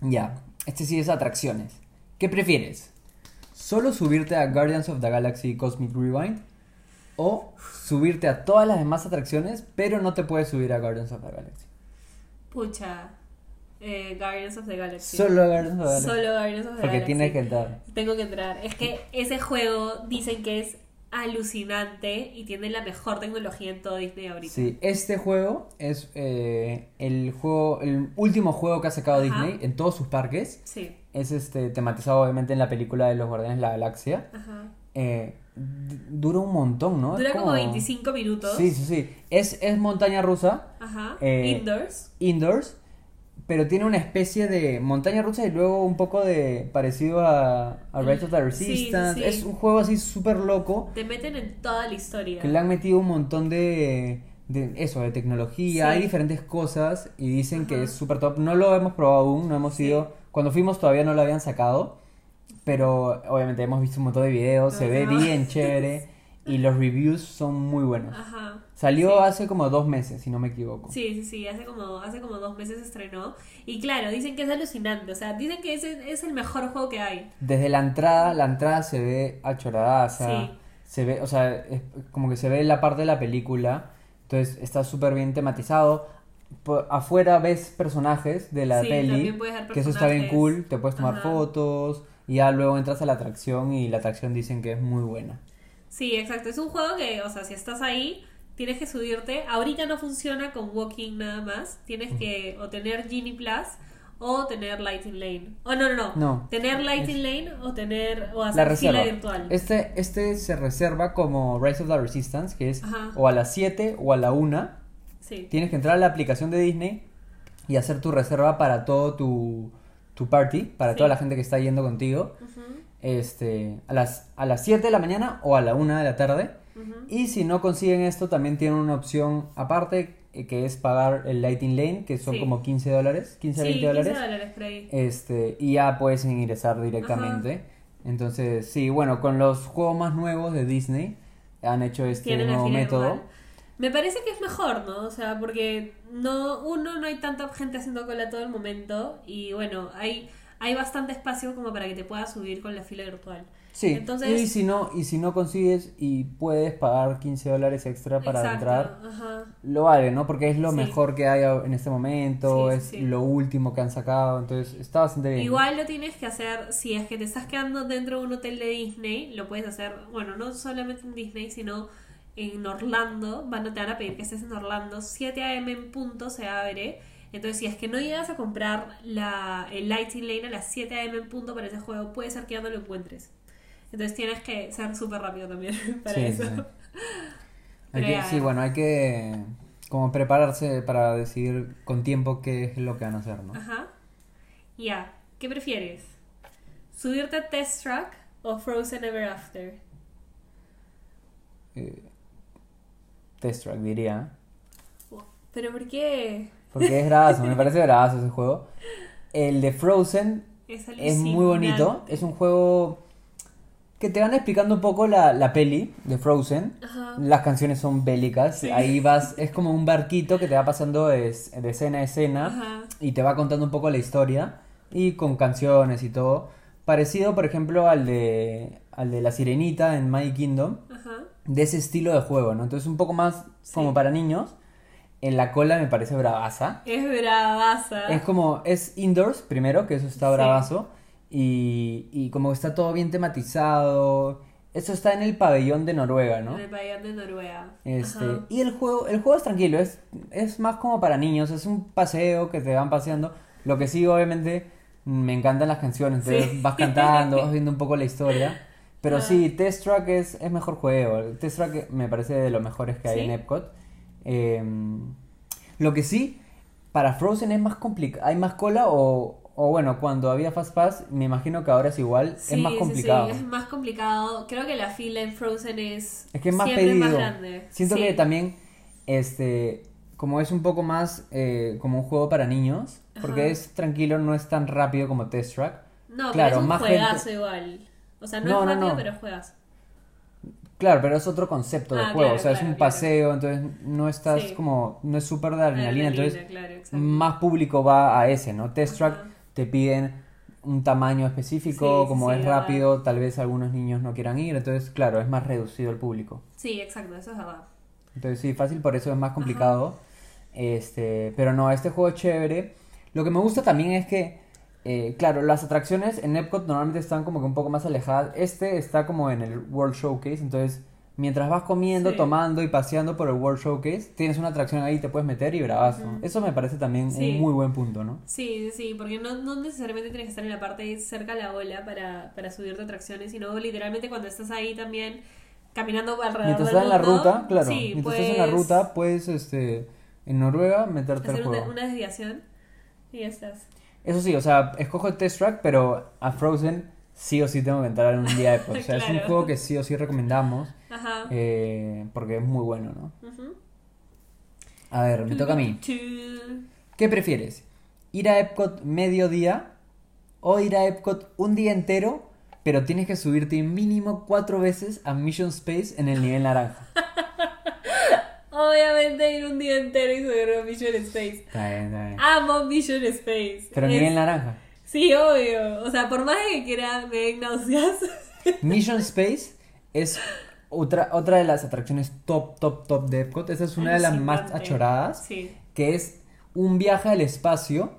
Ya, este sí es atracciones. ¿Qué prefieres? ¿Solo subirte a Guardians of the Galaxy Cosmic Rewind? ¿O subirte a todas las demás atracciones, pero no te puedes subir a Guardians of the Galaxy? Pucha, eh, Guardians of the Galaxy. Solo Guardians of the Galaxy. Solo Guardians of the Porque Galaxy. tienes que entrar. Tengo que entrar. Es que ese juego dicen que es alucinante y tiene la mejor tecnología en todo Disney ahorita. Sí, este juego es eh, el juego, el último juego que ha sacado Ajá. Disney en todos sus parques. Sí. Es este tematizado obviamente en la película de los Guardianes de la Galaxia. Ajá. Eh, dura un montón, ¿no? Dura como 25 minutos. Sí, sí, sí. Es, es montaña rusa, Ajá. Eh, Indoors. indoors, pero tiene una especie de montaña rusa y luego un poco de parecido a, a Rise of the sí, Resistance. sí. Es un juego así súper loco Te meten en toda la historia. que le han metido un montón de, de eso, de tecnología. Sí. Hay diferentes cosas y dicen que es súper top. No lo hemos probado aún, no hemos ido. Cuando fuimos todavía no lo habían sacado, pero obviamente hemos visto un montón de videos, se ve bien chévere y los reviews son muy buenos. Ajá. Salió Sí. hace como dos meses, si no me equivoco. Sí, sí, sí, hace como, hace como dos meses se estrenó. Y claro, dicen que es alucinante. O sea, dicen que ese es el mejor juego que hay. Desde la entrada, la entrada se ve achoradaza. Sí. Se ve, o sea, es como que se ve la parte de la película. Entonces está súper bien tematizado. Por afuera ves personajes de la Sí, peli. ver Que eso está bien personajes. cool. Te puedes tomar Ajá. fotos. Y ya luego entras a la atracción y la atracción dicen que es muy buena. Sí, exacto. Es un juego que, o sea, si estás ahí, tienes que subirte. Ahorita no funciona con Walking nada más. Tienes que o tener Genie Plus o tener Lighting Lane. O no, no, no. No. Tener Lighting Lane o tener o La hacer fila reserva. virtual. Este, este se reserva como Rise of the Resistance, que es Ajá. o a las 7 o a la 1. Sí. Tienes que entrar a la aplicación de Disney y hacer tu reserva para todo tu, tu party, para Sí. toda la gente que está yendo contigo. Ujú, Este, a las a las 7 de la mañana o a la 1 de la tarde. Y si no consiguen esto, también tienen una opción aparte eh, que es pagar el Lighting Lane, que son Sí. como 15 dólares, 15 a Sí, 20 15 dólares. dólares por ahí. Este, y ya puedes ingresar directamente. Entonces, sí, bueno, con los juegos más nuevos de Disney han hecho este nuevo método. Me parece que es mejor, ¿no? O sea, porque no, uno, no hay tanta gente haciendo cola todo el momento y bueno, hay, hay bastante espacio como para que te puedas subir con la fila virtual. Sí, Entonces- y si no, y si no consigues y puedes pagar 15 dólares extra para Exacto, entrar, ajá. lo vale, ¿no? Porque es lo Sí. mejor que hay en este momento, Sí, es sí. lo último que han sacado, entonces está bastante bien. Igual lo tienes que hacer, si es que te estás quedando dentro de un hotel de Disney, lo puedes hacer, bueno, no solamente en Disney, sino en Orlando, van a, te van a pedir que estés en Orlando, 7 a.m. en punto se abre, entonces si es que no llegas a comprar la, el Lighting Lane a las 7 a.m. en punto para ese juego, puede ser que ya no lo encuentres. Entonces tienes que ser súper rápido también para Sí, eso. sí. Hay que- sí, bueno, hay que como prepararse para decidir con tiempo qué es lo que van a hacer, ¿no? Ajá. Ya, ¿qué prefieres? ¿Subirte a Test Track o Frozen Ever After? Eh, Test Track diría. ¿Pero por qué? Porque es bravazo, me parece bravazo ese juego. El de Frozen Es, es muy bonito. Es un juego que te van explicando un poco la, la peli de Frozen. Ajá. Las canciones son bélicas. Sí. Ahí vas, es como un barquito que te va pasando de, de escena a escena Ajá. y te va contando un poco la historia y con canciones y todo. Parecido, por ejemplo, al de, al de La Sirenita en My Kingdom. Ajá. De ese estilo de juego, ¿no? Entonces un poco más Sí. como para niños. En la cola me parece bravaza. Es bravaza. Es como, es indoors primero, que eso está Sí. bravazo. Y, y como está todo bien tematizado. Eso está en el pabellón de Noruega, ¿no? En el pabellón de Noruega. Este, Ajá. y el juego, el juego es tranquilo, es, es más como para niños, es un paseo que te van paseando. Lo que sí, obviamente, me encantan las canciones, entonces Sí. vas cantando, vas viendo un poco la historia. Pero Ah. sí, Test Track es, es mejor juego. El Test Track me parece de los mejores que hay ¿Sí? en Epcot. Eh, lo que sí, para Frozen es más complicado. Hay más cola o, o bueno, cuando había Fast Pass, me imagino que ahora es igual, Sí, es más sí, complicado. Sí, es más complicado. Creo que la fila en Frozen es, Es que es más siempre pedido. más grande. Siento Sí. que también, este, como es un poco más eh, como un juego para niños, porque es tranquilo, no es tan rápido como Test Track. No, Claro, pero es un más juegazo gente- igual. O sea, no, No, es rápido, no. pero juegas. Claro, pero es otro concepto de Ah, juego, claro, o sea, es un claro. paseo, entonces no estás Sí. como, no es súper de adrenalina, entonces claro, exacto. más público va a ese, ¿no? Test Track. Te piden un tamaño específico, Sí, como sí, es verdad. rápido, tal vez algunos niños no quieran ir, entonces claro, es más reducido el público. Sí, exacto, eso es verdad. Entonces sí, fácil, por eso es más complicado. Este, pero no, este juego es chévere. Lo que me gusta también es que, eh, claro, las atracciones en Epcot normalmente están como que un poco más alejadas. Este está como en el World Showcase, entonces mientras vas comiendo, Sí. tomando y paseando por el World Showcase, tienes una atracción ahí, te puedes meter y bravazo. Eso me parece también Sí. un muy buen punto, ¿no? Sí, sí, porque no, no necesariamente tienes que estar en la parte cerca a la ola para, para subirte a atracciones, sino literalmente cuando estás ahí también caminando alrededor Mientras del estás en la ruta, claro, sí, mientras estás en la ruta, puedes, este, en Noruega, meterte al hacer una, juego. una desviación y ya estás. Eso sí, o sea, escojo el Test Track, pero a Frozen sí o sí tengo que entrar en un día de. O sea, es un juego que sí o sí recomendamos, Ajá. eh, porque es muy bueno, ¿no? A ver, me toca a mí. ¿Qué prefieres? ¿Ir a Epcot mediodía o ir a Epcot un día entero, pero tienes que subirte mínimo cuatro veces a Mission Space en el nivel naranja? Obviamente ir un día entero y subir a Mission Space. Está bien, está bien. Amo Mission Space. Pero Es- nivel naranja. Sí, obvio. O sea, por más de que quiera me den náuseas. Mission Space es otra, otra de las atracciones top, top, top de Epcot. Esa es una de las más achoradas. Sí. que es un viaje al espacio,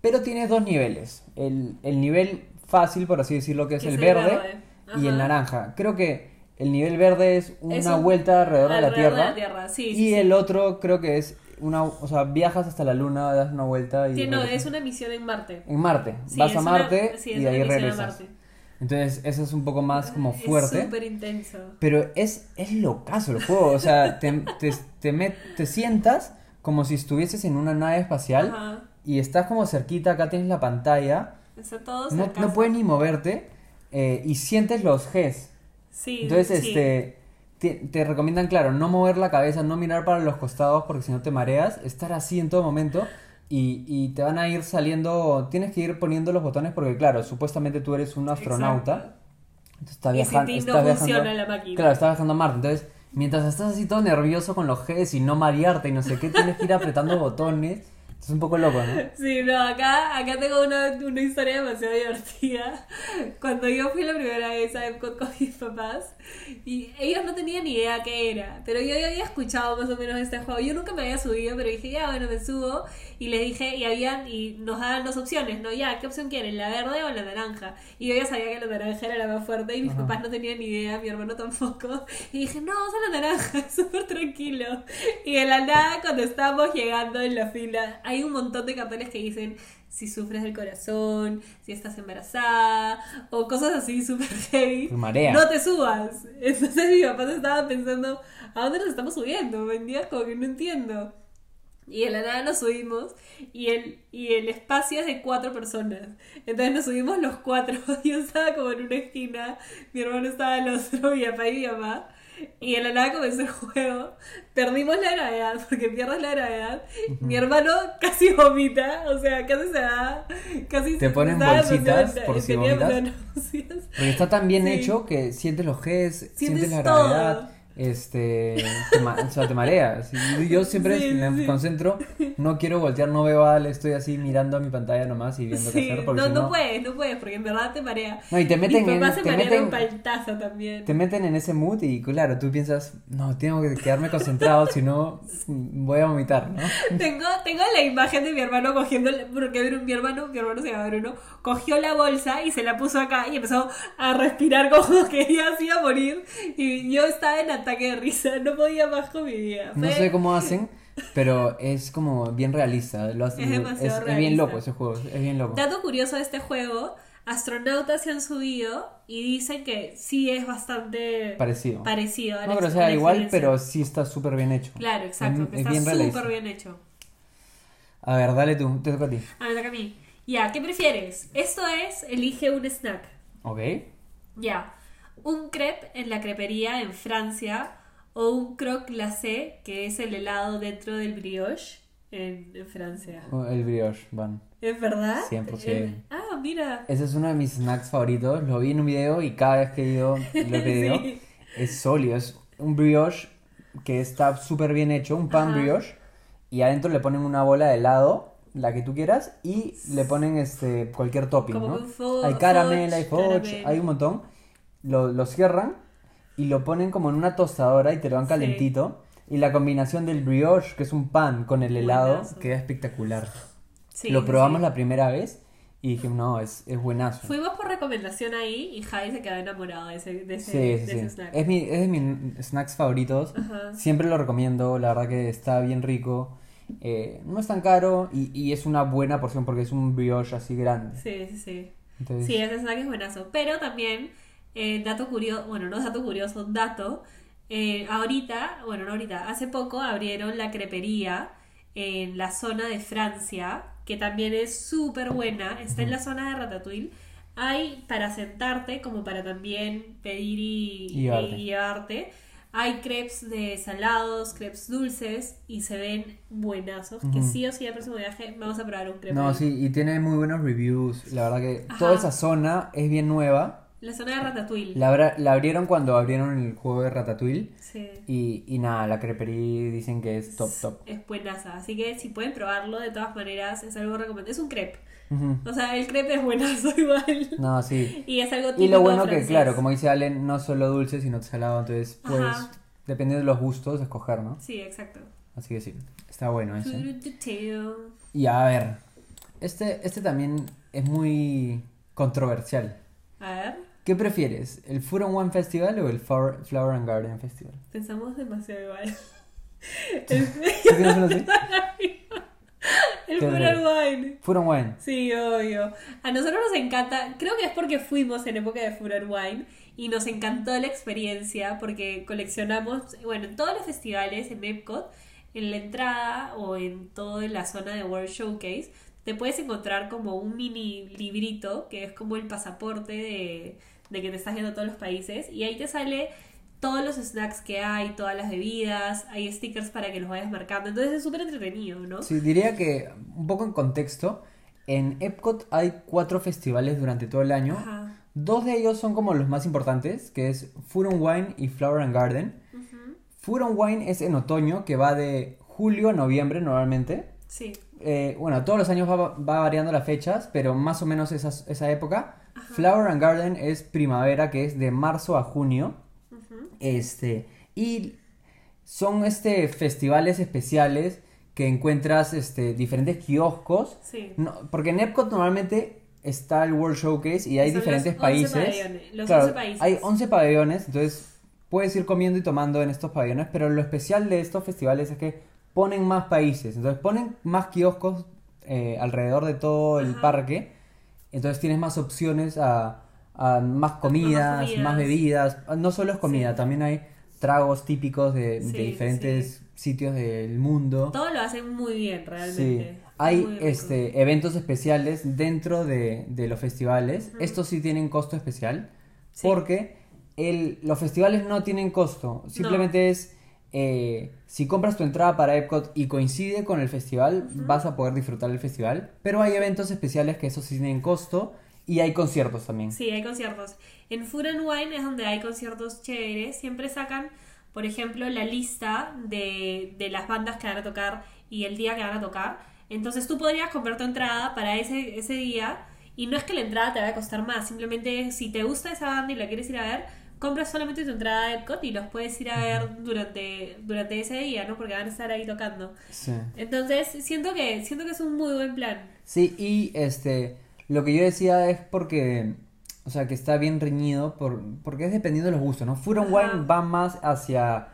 pero tiene dos niveles. El, el nivel fácil, por así decirlo, que es Que el es verde, verde. y el naranja. Creo que el nivel verde es una vuelta alrededor, de la Tierra. de la Tierra, sí, y sí, sí. el otro creo que es una, o sea, viajas hasta la Luna, das una vuelta y Sí, no, regresas. es una misión en Marte. en Marte. Sí, Vas a una- Marte sí, es y de una ahí misión a regresas. Marte. Entonces, eso es un poco más como fuerte. Es súper intenso. Pero es, es locazo el juego. O sea, te, te, te, met- te sientas como si estuvieses en una nave espacial Ajá. y estás como cerquita, acá tienes la pantalla. Está todo No, no puedes ni moverte eh, y sientes los Gs. Sí, Entonces, sí. este, te, te recomiendan, claro, no mover la cabeza, no mirar para los costados porque si no te mareas, estar así en todo momento y, y te van a ir saliendo, tienes que ir poniendo los botones porque, claro, supuestamente tú eres un astronauta. Exacto. Entonces está Y viajando, está no viajando- funciona la máquina. Claro, está viajando a Marte. Entonces, mientras estás así todo nervioso con los Gs y no marearte y no sé qué, tienes que ir apretando botones Es un poco loco, ¿no? Sí, no, acá, acá tengo una, una historia demasiado divertida. Cuando yo fui la primera vez a Epcot con mis papás, y ellos no tenían ni idea qué era, pero yo ya había escuchado más o menos este juego. Yo nunca me había subido, pero dije, ya, bueno, me subo. Y les dije, y habían, y nos daban dos opciones, ¿no? Ya, ¿qué opción quieren? ¿La verde o la naranja? Y yo ya sabía que la naranja era la más fuerte, y mis Ajá. papás no tenían ni idea, mi hermano tampoco. Y dije, no, vamos a la naranja, súper tranquilo. Y de la nada, cuando estábamos llegando en la fila, hay un montón de carteles que dicen si sufres del corazón, si estás embarazada, o cosas así súper heavy. Marea. No te subas. Entonces mi papá se estaba pensando, ¿a dónde nos estamos subiendo? ¿Me entiendes? Como que no entiendo. Y de la nada nos subimos y el, y el espacio es de cuatro personas. Entonces nos subimos los cuatro. Yo estaba como en una esquina, mi hermano estaba al otro, mi papá y mi mamá. Y de la nada comenzó el juego. Perdimos la gravedad, porque pierdes la gravedad. Mi hermano casi vomita, o sea, casi se da. Casi Te se estaba bolsitas por si vomitas. Porque está tan bien Sí. hecho que sientes los Gs, sientes, Sientes la todo. gravedad, este, te, o sea, te mareas. Y Yo siempre Sí, me sí. concentro, no quiero voltear, no veo al, estoy así mirando a mi pantalla nomás y viendo qué Sí, hacer. Porque no, si no no, puedes, no puedes, porque en verdad te marea. No, y te meten Mis en- papás se te meten- paltazo también. te meten en ese mood y claro, tú piensas, no, tengo que quedarme concentrado, si no voy a vomitar, ¿no? Tengo, tengo la imagen de mi hermano cogiendo, porque mi hermano, mi hermano se llama Bruno, cogió la bolsa y se la puso acá y empezó a respirar como que ya se iba a morir. Y yo estaba en ataque de risa, no podía más vida. No sé cómo hacen, pero es como bien realista. Lo hacen- Es demasiado es bien loco ese juego, es bien loco. Dato curioso de este juego, astronautas se han subido y dicen que sí es bastante Parecido. parecido a No a sea igual, pero sí está súper bien hecho. Claro, exacto, Es- que es está súper bien hecho. A ver, dale tú, te toca a ti. A ver, toca a mí. Ya, ¿qué prefieres? Esto es, elige un snack. Ok. Ya, un crepe en la crepería en Francia o un croque glacé, que es el helado dentro del brioche en, en Francia. El brioche, van. ¿Es verdad? 100%. El- ah, mira. Ese es uno de mis snacks favoritos. Lo vi en un video y cada vez que he ido lo he pedido. Sí. Es sólido. Es un brioche que está súper bien hecho, un pan Ajá. brioche. Y adentro le ponen una bola de helado, la que tú quieras, y le ponen este cualquier topping, Como ¿no? hay caramel, hay caramel. hay un montón. Lo, lo cierran y lo ponen como en una tostadora y te lo dan Sí. calentito. Y la combinación del brioche, que es un pan, con el helado, Buenazo. queda espectacular. Sí, lo sí, probamos sí. la primera vez y dije, no, es, es buenazo. Fuimos por recomendación ahí y Javi se quedó enamorado de ese, de ese, Sí, de sí, ese sí. snack. Es, mi, es de mis snacks favoritos. Ajá. Siempre lo recomiendo, la verdad que está bien rico. Eh, no es tan caro y, y es una buena porción porque es un brioche así grande. Sí, sí, sí. Entonces, Sí, ese snack es buenazo. Pero también, eh, dato curioso, bueno, no es dato curioso, dato. eh, ahorita, bueno, no ahorita, hace poco abrieron la crepería en la zona de Francia, que también es súper buena. Está en la zona de Ratatouille. Hay para sentarte, como para también pedir y, Y llevarte. y llevarte. Hay crepes de salados, crepes dulces y se ven buenazos. Que Ujú. sí o sí, el próximo viaje vamos a probar un crepe. no, ahí. sí, y tiene muy buenos reviews. La verdad que Ajá. toda esa zona es bien nueva. La zona de Ratatouille. La, la abrieron cuando abrieron el juego de Ratatouille. Sí. Y, y nada, la crepería dicen que es top, top. Es buenaza. Así que si pueden probarlo, de todas maneras, es algo recomendable. Es un crepe. O sea, el crepe es buenazo igual. No, sí. Y es algo Y lo bueno que, claro, como dice Allen, no solo dulce, sino salado. Entonces, pues, Ajá. dependiendo de los gustos, escoger, ¿no? Sí, exacto. Así que sí, está bueno ese. Y a ver, este, este también es muy controversial. A ver, ¿Qué prefieres? ¿El Food on One Festival o el Flower, Flower and Garden Festival? pensamos demasiado igual. El Qué Pure raro. Wine. Food Wine. Sí, obvio. A nosotros nos encanta, creo que es porque fuimos en época de Furor Wine y nos encantó la experiencia porque coleccionamos, bueno, en todos los festivales en Epcot, en la entrada o en toda la zona de World Showcase, te puedes encontrar como un mini librito que es como el pasaporte de, de que te estás yendo a todos los países y ahí te sale todos los snacks que hay, todas las bebidas, hay stickers para que los vayas marcando, entonces es súper entretenido, ¿no? Sí, diría que, un poco en contexto, en Epcot hay cuatro festivales durante todo el año. Ajá. Dos de ellos son como los más importantes, que es Food on Wine y Flower and Garden. Food on Wine es en otoño, que va de julio a noviembre normalmente. Sí. Eh, bueno, todos los años va, va variando las fechas, pero más o menos esa, esa época. Flower and Garden es primavera, que es de marzo a junio. Este, y son este, festivales especiales que encuentras este, diferentes kioscos. Sí. No, porque en Epcot normalmente está el World Showcase y hay Son los diferentes 11 países. los Claro, 11 países. Hay 11 pabellones, entonces puedes ir comiendo y tomando en estos pabellones, pero lo especial de estos festivales es que ponen más países, entonces ponen más kioscos eh, alrededor de todo el parque, entonces tienes más opciones a, a más comidas, más, bebidas, no solo es comida, Sí. también hay tragos típicos de, de Sí, diferentes sitios del mundo. Todo lo hacen muy bien, Sí, realmente. hay Muy rico. este, eventos especiales dentro de, de los festivales. Estos sí tienen costo especial Sí. porque el, los festivales no tienen costo. Simplemente es eh, si compras tu entrada para Epcot y coincide con el festival, vas a poder disfrutar del festival. Pero hay eventos especiales que esos sí tienen costo y hay conciertos también. Sí, hay conciertos. En Food and Wine es donde hay conciertos chéveres. Siempre sacan, por ejemplo, la lista de, de las bandas que van a tocar y el día que van a tocar. Entonces tú podrías comprar tu entrada para ese, ese día y no es que la entrada te va a costar más. Simplemente si te gusta esa banda y la quieres ir a ver, compras solamente tu entrada a Epcot y los puedes ir a ver durante, durante ese día, ¿no? Porque van a estar ahí tocando. Sí. Entonces siento que, siento que es un muy buen plan. Sí, y este, lo que yo decía es porque, o sea, que está bien reñido, por, porque es dependiendo de los gustos, ¿no? Food and Ajá. Wine va más hacia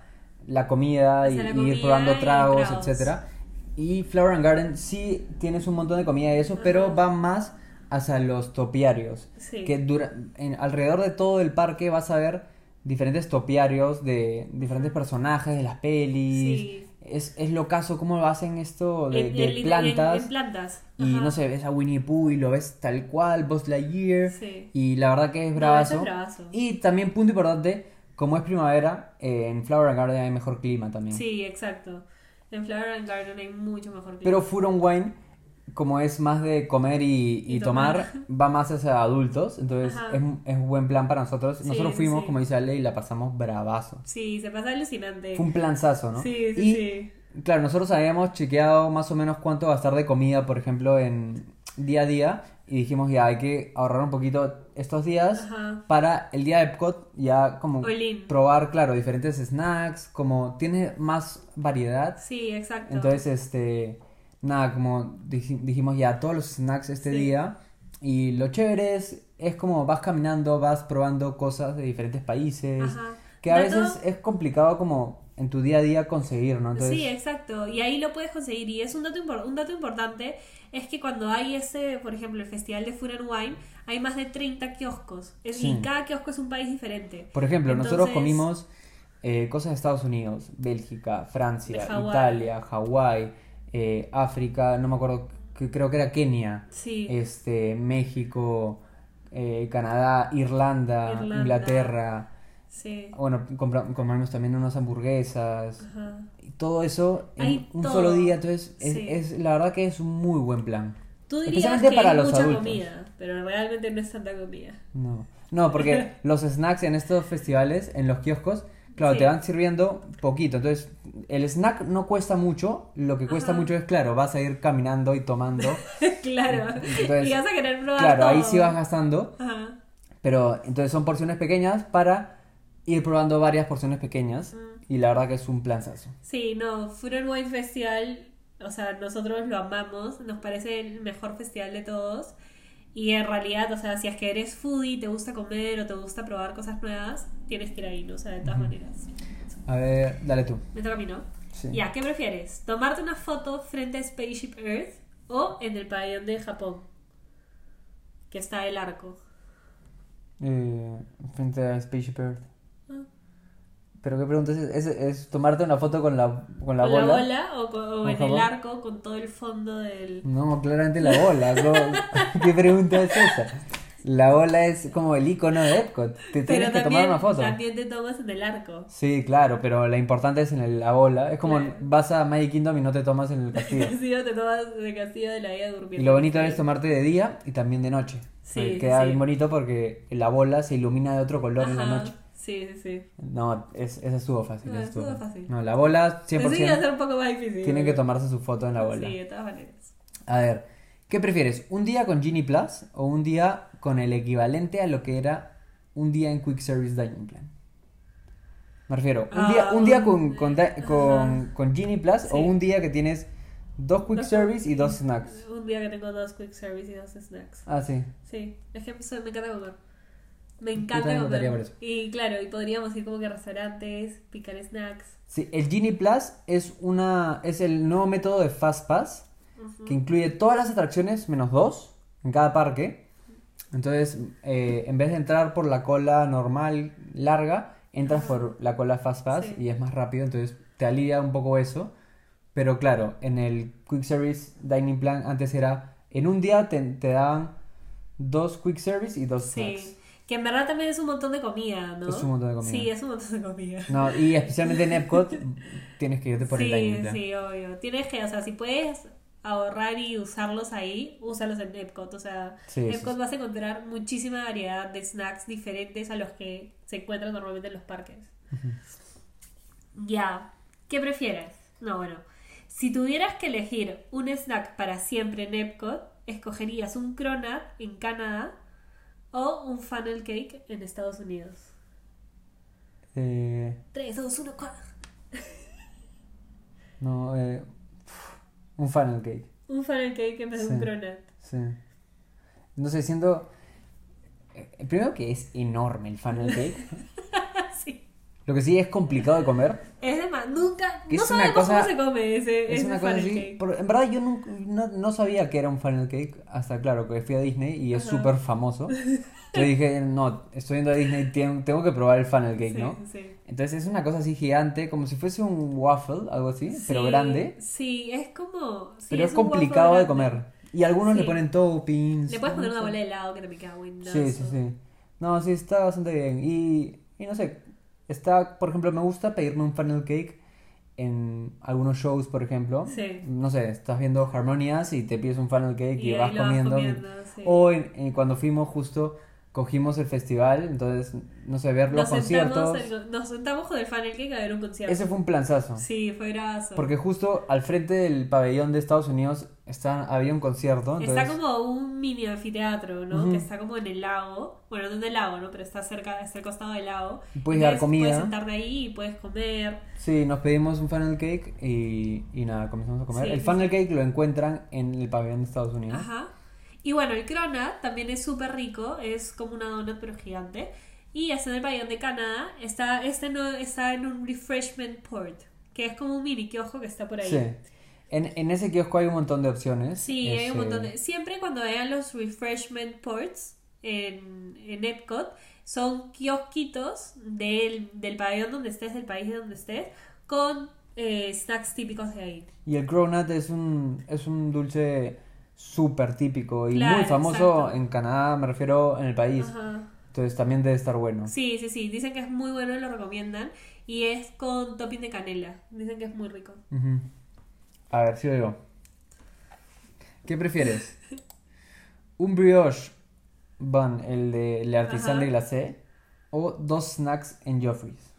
la comida y, la comida ir probando tragos, tragos. etcétera. Y Flower and Garden sí tienes un montón de comida y eso, pero va más hacia los topiarios. Sí. Que dura, en, alrededor de todo el parque vas a ver diferentes topiarios de diferentes personajes de las pelis. Sí. Es, es lo caso cómo lo hacen esto de, En- de en- plantas. en plantas. Y Ajá. no sé, ves a Winnie Pooh y lo ves tal cual, Buzz Lightyear. Sí. Y la verdad que es No, bravazo. eso es bravazo. Y también, punto importante, como es primavera, eh, en Flower and Garden hay mejor clima también. Sí, exacto. En Flower and Garden hay mucho mejor clima. Pero and Wine, como es más de comer y, y Y tomar, tomar. va más hacia adultos. Entonces es, es un buen plan para nosotros. Sí, nosotros fuimos, sí. como dice Ale, y la pasamos bravazo. Sí, se pasa alucinante. Fue un planzazo, ¿no? Sí, sí, y, sí. Claro, nosotros habíamos chequeado más o menos cuánto gastar de comida, por ejemplo, en día a día. Y dijimos, ya, hay que ahorrar un poquito estos días Ajá. para el día de Epcot, ya como probar, claro, diferentes snacks, como tiene más variedad. Sí, exacto. Entonces, este, nada, como dij- dijimos ya, todos los snacks este Sí. día. Y lo chévere es, es como vas caminando, vas probando cosas de diferentes países. Ajá. Que a Dato- veces es complicado como en tu día a día conseguir, ¿no? Entonces, Sí, exacto. Y ahí lo puedes conseguir. Y es un dato, un dato importante, es que cuando hay ese, por ejemplo, el Festival de Food and Wine, hay más de 30 kioscos. Es, Sí. Y cada kiosco es un país diferente. Por ejemplo, nosotros Entonces- comimos eh, cosas de Estados Unidos, Bélgica, Francia, Hawái. Italia, Hawái, eh, África, no me acuerdo, que creo que era Kenia, Sí. este, México, eh, Canadá, Irlanda, Irlanda. Inglaterra. Sí. Bueno, compramos también unas hamburguesas. Ajá. Y todo eso en Hay un todo. solo día, entonces es, Sí. es- la verdad que es un muy buen plan. Tú dirías que para hay los mucha adultos. comida, pero realmente no es tanta comida. No, no, porque los snacks en estos festivales, en los kioscos, claro, Sí. te van sirviendo poquito. Entonces, el snack no cuesta mucho, lo que cuesta Ajá. mucho es, claro, vas a ir caminando y tomando. claro. Entonces, y vas a querer probar claro, ahí todo. sí vas gastando, Ajá. pero entonces son porciones pequeñas para ir probando varias porciones pequeñas. Y la verdad que es un planzazo. Sí, no, Food and Wine Festival, o sea, nosotros lo amamos, nos parece el mejor festival de todos. Y en realidad, o sea, si es que eres foodie, te gusta comer o te gusta probar cosas nuevas, tienes que ir ahí, ¿no? O sea, de todas maneras. A ver, dale tú. Me toca a mí, ¿no? Sí. Ya, ¿qué prefieres? ¿Tomarte una foto frente a Spaceship Earth o en el pabellón de Japón? Que está el arco. Eh, frente a Spaceship Earth. Ah. ¿Pero qué pregunta es? ¿Es, es tomarte una foto con la, con la ¿Con bola? la bola o, con- o ¿Con en el arco con todo el fondo del... No, claramente la bola. ¿Qué pregunta es esa? La bola es como el icono de Epcot. Te tienes Pero que tomar una foto. también te tomas en el arco. Sí, claro, pero la importante es en el- la bola. Es como Claro. vas a Magic Kingdom y no te tomas en el castillo. Castillo te tomas de Castillo de la Vida durmiendo. Y lo bonito es tomarte de día y también de noche. Sí, Eh, sí, Queda sí. bien bonito porque la bola se ilumina de otro color en la noche. Sí, sí, sí. No, es, esa estuvo fácil. No, esa estuvo fácil. No, la bola 100% Pensé que iba a ser un poco más difícil. tienen que tomarse su foto en la bola. Sí, de todas maneras. A ver, ¿qué prefieres? ¿Un día con Genie Plus o un día con el equivalente a lo que era un día en Quick Service Dining Plan? Me refiero, un día, Ah, un día con, con, con, con Genie Plus o un día que tienes dos Quick Dos- Service y dos snacks. Un día que tengo dos quick service y dos snacks. Ah, sí. Sí, es que me encanta comer. Me encanta comer. por eso. Y claro, y podríamos ir como que a restaurantes, picar snacks. Sí, el Genie Plus es una es el nuevo método de Fast Pass que incluye todas las atracciones menos dos en cada parque. Entonces, eh, en vez de entrar por la cola normal larga, entras por la cola Fast Pass Sí. y es más rápido, entonces te alivia un poco eso. Pero claro, en el Quick Service Dining Plan antes era, en un día te, te daban dos Quick Service y dos snacks. Sí, que en verdad también es un montón de comida, ¿no? Es un montón de comida. Sí, es un montón de comida. No, y especialmente en Epcot tienes que irte por el Dining Sí, Plan. sí, obvio. Tienes que, o sea, si puedes ahorrar y usarlos ahí, úsalos en Epcot. O sea, Sí, Epcot sí. vas a encontrar muchísima variedad de snacks diferentes a los que se encuentran normalmente en los parques. Ya, ¿qué prefieres? No, bueno, si tuvieras que elegir un snack para siempre en Epcot, ¿escogerías un cronut en Canadá o un funnel cake en Estados Unidos? Eh, 3, 2, 1, 4. no, eh, un funnel cake. Un funnel cake en vez de un cronut. Sí. No sé, siento. eh, Primero que es enorme el funnel cake. sí. Lo que sí es complicado de comer. Es de más, nunca, no sabemos cosa- cómo se come ese, Es ese una cosa funnel así. cake. por- en verdad yo nunca- no, no sabía que era un funnel cake hasta, claro, que fui a Disney y es súper famoso. Yo dije, no, estoy yendo a Disney, tengo, que probar el funnel cake, Sí, ¿no? sí. Entonces es una cosa así gigante, como si fuese un waffle, algo así, pero Sí, grande. Sí, es como. pero es, waffle complicado de comer. Y algunos le ponen toppings. Le puedes poner una bola de helado que también queda buenazo. Sí, sí, sí. No, sí, está bastante bien. Y, y no sé, está, por ejemplo, me gusta pedirme un funnel cake en algunos shows, por ejemplo. Sí. No sé, estás viendo Harmonias y te pides un funnel cake y, Y vas comiendo. comiendo, sí. O en- en cuando fuimos justo, cogimos el festival, entonces, no sé, ver los Nos sentamos, conciertos. en- nos sentamos con el funnel cake a ver un concierto. Ese fue un planzazo. Sí, fue brazo. Porque justo al frente del pabellón de Estados Unidos está, había un concierto. Entonces, Está como un mini anfiteatro, ¿no? Que está como en el lago. Bueno, no en el lago, ¿no? Pero está cerca, está al costado del lago. Puedes Entonces, comida. Puedes sentarte ahí y puedes comer. Sí, nos pedimos un funnel cake y, y nada, comenzamos a comer. Sí, el sí, funnel cake lo encuentran en el pabellón de Estados Unidos. Ajá. Y bueno, el cronut también es súper rico. Es como una donut, pero gigante. Y está en el pabellón de Canadá. Está, este no, está en un refreshment port. Que es como un mini kiosco que está por ahí. Sí. En, en ese kiosco hay un montón de opciones. Sí, Es, hay un montón de... Siempre cuando vean los refreshment ports en, en Epcot, son kiosquitos del, del pabellón donde estés, del país de donde estés, con eh, snacks típicos de ahí. Y el cronut es un, es un dulce súper típico y Claro, muy famoso exacto. en Canadá, me refiero en el país. Ajá. Entonces también debe estar bueno. Sí, sí, sí. Dicen que es muy bueno y lo recomiendan. Y es con topping de canela. Dicen que es muy rico. A ver, si lo digo. ¿Qué prefieres? ¿Un brioche bun, el de el artisan de glacé? ¿O dos snacks en Joffrey's?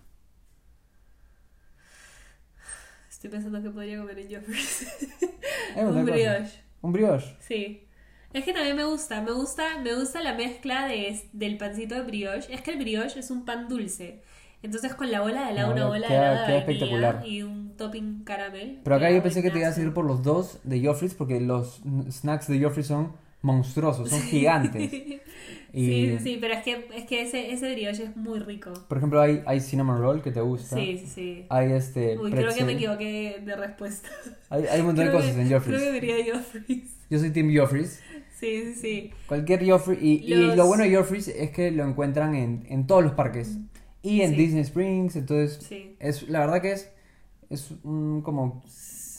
Estoy pensando que podría comer en Joffrey's. Un brioche. ¿Un brioche? Sí. Es que también me gusta, me gusta, me gusta la mezcla de, del pancito de brioche. Es que el brioche es un pan dulce. Entonces con la bola de helado, No, una bola queda- de helado queda espectacular. y un topping caramel. Pero acá yo pensé que te ibas a ir por los dos de Joffrey's porque los snacks de Joffrey's son monstruosos, son gigantes. Y, Sí, sí, pero es que, es que ese, ese brioche es muy rico. Por ejemplo, hay, hay cinnamon roll que te gusta. Sí, sí, sí. Hay este Uy, creo que pretzel. me equivoqué de respuesta. Hay, hay un montón de Creo cosas que- en Creo Joffrey's. que diría Joffrey's. Yo soy Team Joffrey's. Sí, sí, sí. Cualquier Joffrey. Y, y Los- lo bueno de Joffrey's es que lo encuentran en, en todos los parques. Y en Sí. Disney Springs. Entonces, Sí. es la verdad que es, es un como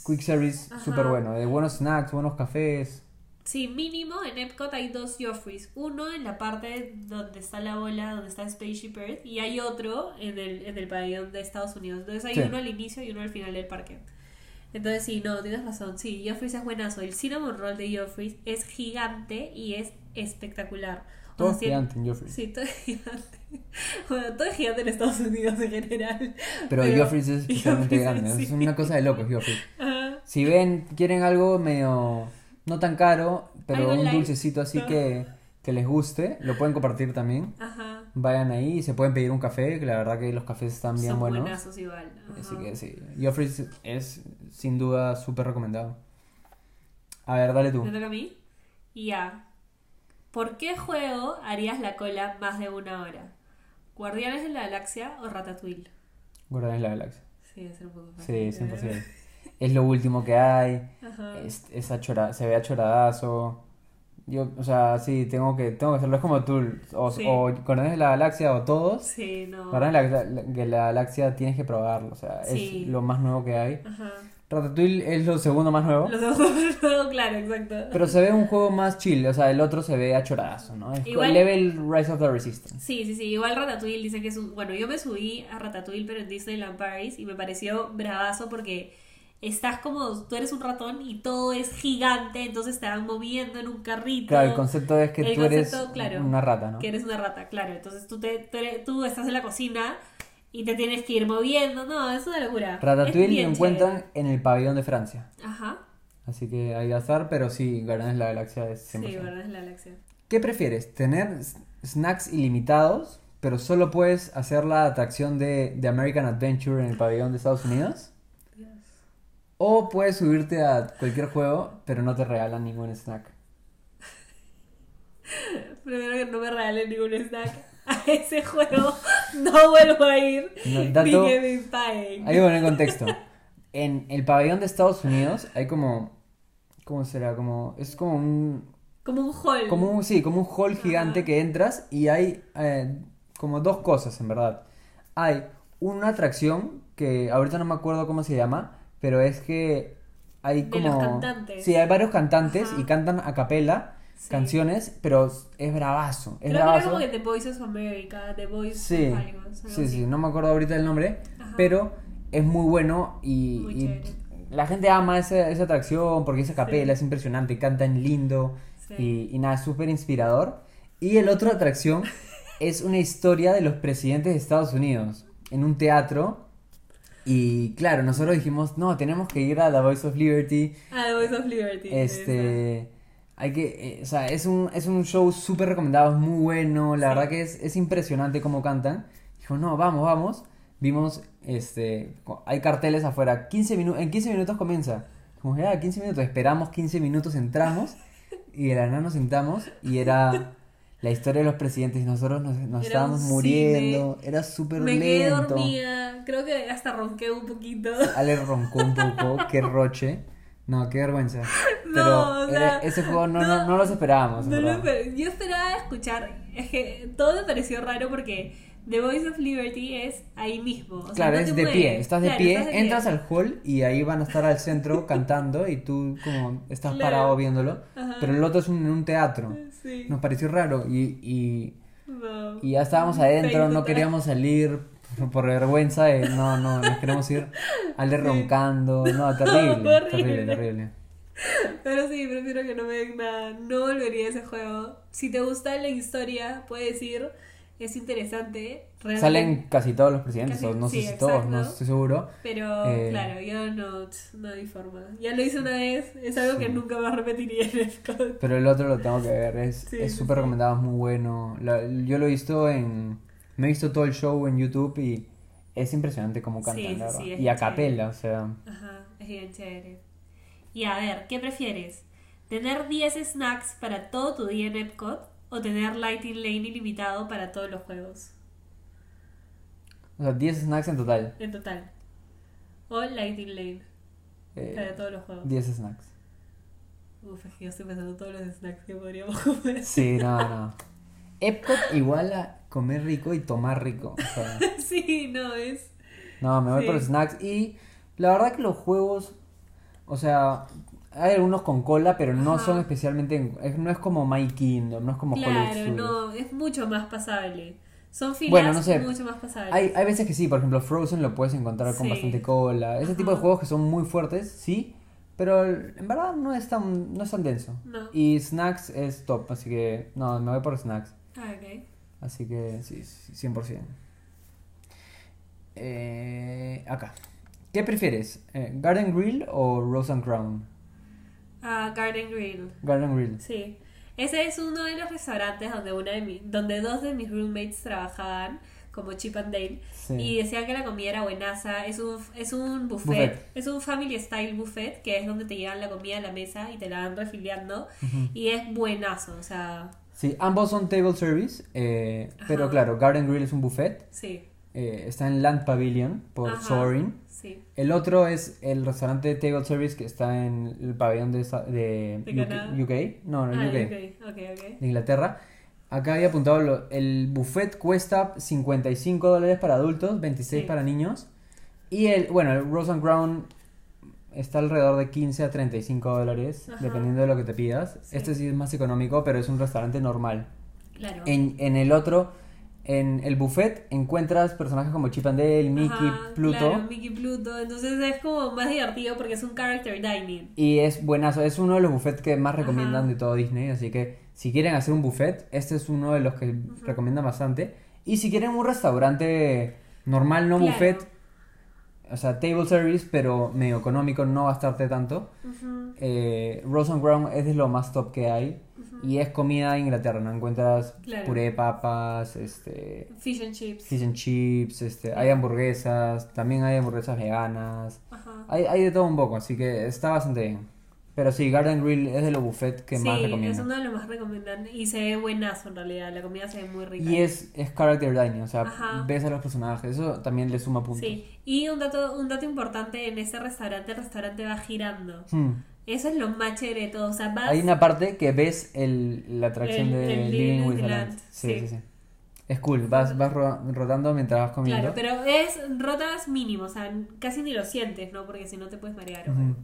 quick service súper bueno. De buenos snacks, buenos cafés. Sí, mínimo en Epcot hay dos Joffreys. Uno en la parte donde está la bola, donde está Spaceship Earth, y hay otro en el, en el pabellón de Estados Unidos. Entonces hay Sí. uno al inicio y uno al final del parque. Entonces sí, no, tienes razón. Sí, Joffrey's es buenazo. El cinnamon roll de Joffrey's es gigante y es espectacular. Todo O es gigante en Joffrey. Sí, todo es gigante. Bueno, todo es gigante en Estados Unidos en general. Pero, Joffrey es especialmente grande. sí. Es una cosa de locos, Joffrey. Ajá. Si ven, quieren algo medio. No tan caro, pero un dulcecito así No. que, que les guste, lo pueden compartir también. Ajá. Vayan ahí y se pueden pedir un café, que la verdad que los cafés están bien Son buenos. igual. Así que sí, Joffrey es, es sin duda súper recomendado. A ver, dale tú. ¿Me toca a mí? Ya. ¿Por qué juego harías la cola más de una hora? ¿Guardianes de la Galaxia o Ratatouille? Guardianes de la Galaxia. Sí, es un poco Sí, fácil. 100%. Es lo último que hay. Ajá. Es, es achora- se ve achoradazo. Yo, o sea, sí, tengo que, tengo que hacerlo. Es como tú, o, Sí. o de la Galaxia o todos. Sí, no. Guardianes de la, la Galaxia tienes que probarlo, o sea, Sí. es lo más nuevo que hay. Ajá. Ratatouille es lo segundo más nuevo. Ojos, no, claro, exacto. Pero se ve un juego más chill, o sea, el otro se ve achoradazo, ¿no? Es Igual- level Rise of the Resistance. Sí, sí, sí. Igual Ratatouille dice que es un... Bueno, yo me subí a Ratatouille, pero en Disneyland Paris, y me pareció bravazo porque estás como... Tú eres un ratón y todo es gigante, entonces te van moviendo en un carrito. Claro, el concepto es que El tú eres claro, una rata, ¿no? Que eres una rata, claro. Entonces tú, te, tú, eres- tú estás en la cocina y te tienes que ir moviendo. No, es una locura. Ratatouille lo encuentran en el pabellón de Francia. Ajá. Así que ahí va a estar, pero sí, Guardianes de la Galaxia es 100%. Sí, verdad, es la Galaxia. ¿Qué prefieres? ¿Tener snacks ilimitados, pero solo puedes hacer la atracción de, de American Adventure en el pabellón de Estados Unidos? ¿O puedes subirte a cualquier juego, pero no te regalan ningún snack? Primero que no me regalen ningún snack a ese juego, no vuelvo a ir. No, Ni dato- que me paguen. Hay que poner en contexto. En el pabellón de Estados Unidos hay como... ¿Cómo será? Como... Es como un... Como un hall. Como un, sí, como un hall gigante que entras y hay eh, como dos cosas en verdad. Hay una atracción que ahorita no me acuerdo cómo se llama, pero es que hay De como... los cantantes. Sí, hay varios cantantes Ajá. y cantan a capela Sí. canciones, pero es bravazo. Es Creo que era bravazo. como que The Voice of America, The Voice Sí, of algo sí, así. sí, no me acuerdo ahorita el nombre, Ajá. pero es muy bueno y, Muy y la gente ama esa, esa atracción porque esa capela es impresionante, cantan lindo Sí. y, y nada, súper inspirador. Y el otro atracción es una historia de los presidentes de Estados Unidos en un teatro. Y claro, nosotros dijimos, no, tenemos que ir a la Voice of Liberty. Ah, The Voice of Liberty. esa. Este, hay que, eh, o sea, es un, es un show súper recomendado, es muy bueno, la Sí. verdad que es, es impresionante cómo cantan. Dijo, no, vamos, vamos. Vimos, este, hay carteles afuera, 15 minutos, en 15 minutos comienza. Como, ya, 15 minutos, esperamos 15 minutos, entramos y de la nada nos sentamos y era la historia de los presidentes y nosotros nos, nos estábamos muriendo, era súper Me quedé lento. dormida. Creo que hasta ronqué un poquito. Ale roncó un poco, qué roche. No, qué vergüenza. Pero No, o sea, era- ese juego no, no, no, los esperábamos. No lo esper- yo esperaba escuchar. Es que todo me pareció raro porque The Voice of Liberty es ahí mismo. o sea, Claro, es de pie, estás de Claro, pie, estás de entras al hall y ahí van a estar al centro cantando y tú como estás Claro. parado viéndolo. Ajá. Pero el otro es un, en un teatro. Sí. Nos pareció raro y, y, No. y ya estábamos adentro, no queríamos salir por vergüenza de no, no, nos queremos ir. Ale roncando, no, terrible, Horrible. terrible, terrible. Pero sí, prefiero que no me den nada. No volvería a ese juego. Si te gusta la historia, puedes ir. Es interesante. Realmente. Salen casi todos los presidentes, Casi- o no sí, sé si todos, no estoy seguro. Pero Eh, claro, yo no, no hay forma. Ya lo hice una vez, es algo que nunca más repetiría en el Pero el otro lo tengo que ver, es súper sí. recomendado, es muy bueno. La- yo lo he visto en... Me he visto todo el show en YouTube y es impresionante cómo cantan, la verdad. y a capela, o sea... Ajá, es bien chévere. Y a ver, ¿qué prefieres? ¿Tener 10 snacks para todo tu día en Epcot o tener Lighting Lane ilimitado para todos los juegos? O sea, 10 snacks en total. En total. O Lighting Lane eh, para todos los juegos. 10 snacks. Uf, es que yo estoy pensando todos los snacks que podríamos comer. Sí, no, no. Epcot igual a comer rico y tomar rico. O sea, sí, no, es... no, me voy Sí. por snacks. Y la verdad que los juegos... O sea, hay algunos con cola, pero no Ajá. son especialmente... es- no es como My Kingdom, no es como Claro, no, es mucho más pasable. Son filas Bueno, no sé. mucho más pasables. Hay, hay veces que sí, por ejemplo, Frozen lo puedes encontrar con bastante cola. Ese tipo de juegos que son muy fuertes, sí, pero en verdad no es tan, no es tan denso. No. Y Snacks es top, así que no, me voy por Snacks. Así que sí, sí, 100%. Eh, acá. ¿Qué prefieres? Eh, ¿Garden Grill o Rose and Crown? Ah, Garden Grill. Garden Grill. Sí. Ese es uno de los restaurantes donde, una de mi- donde dos de mis roommates trabajaban como Chip and Dale Sí. y decían que la comida era buenaza. Es un, es un buffet, Buffet. es un family style buffet que es donde te llevan la comida a la mesa y te la van refiliando y es buenazo, o sea, Sí, ambos son table service, eh, pero claro, Garden Grill es un buffet. sí. Eh, está en Land Pavilion por Ajá. Soaring. Sí. El otro es el restaurante de table service que está en el pabellón de, de, ¿De UK. No, no, Ah, UK. de Inglaterra. Acá había apuntado, lo- el buffet cuesta 55 dólares para adultos, 26 Sí. para niños. Y el, bueno, el Rose and Crown está alrededor de 15 a 35 dólares, Ajá. dependiendo de lo que te pidas. Sí. Este sí es más económico, pero es un restaurante normal. Claro. En, en el otro, en el buffet, encuentras personajes como Chip and Dale, Mickey, Ajá, Pluto. Claro, Mickey Pluto. Entonces es como más divertido porque es un character dining. Y es buenazo, es uno de los buffets que más recomiendan Ajá. de todo Disney, así que si quieren hacer un buffet, este es uno de los que recomiendan bastante. Y si quieren un restaurante normal, no Claro. buffet, o sea, table service, pero medio económico, no gastarte tanto, eh, Rose and Crown es de lo más top que hay. Y es comida de Inglaterra, ¿no? Encuentras Claro. puré de papas, este, Fish and chips. fish and chips, este, hay hamburguesas, también hay hamburguesas veganas. Ajá. Hay, hay de todo un poco, así que está bastante bien. Pero sí, Garden Grill es de los buffets que sí, más es recomiendo. uno de los más recomendados y se ve buenazo en realidad. La comida se ve muy rica. Y es, es character dining, o sea, Ajá. ves a los personajes, eso también le suma puntos. Sí, y un dato, un dato importante en ese restaurante, el restaurante va girando. Hmm. Eso es lo más chévere de todo. O sea, vas. Hay una parte que ves el, la atracción El- de el Living Living with Land. Land, Sí, sí. sí, sí. Es cool, vas, vas ro- rotando mientras vas comiendo. Claro, pero es rotas mínimo, o sea, casi ni lo sientes, ¿no? Porque si no te puedes marear. Ujú. algo.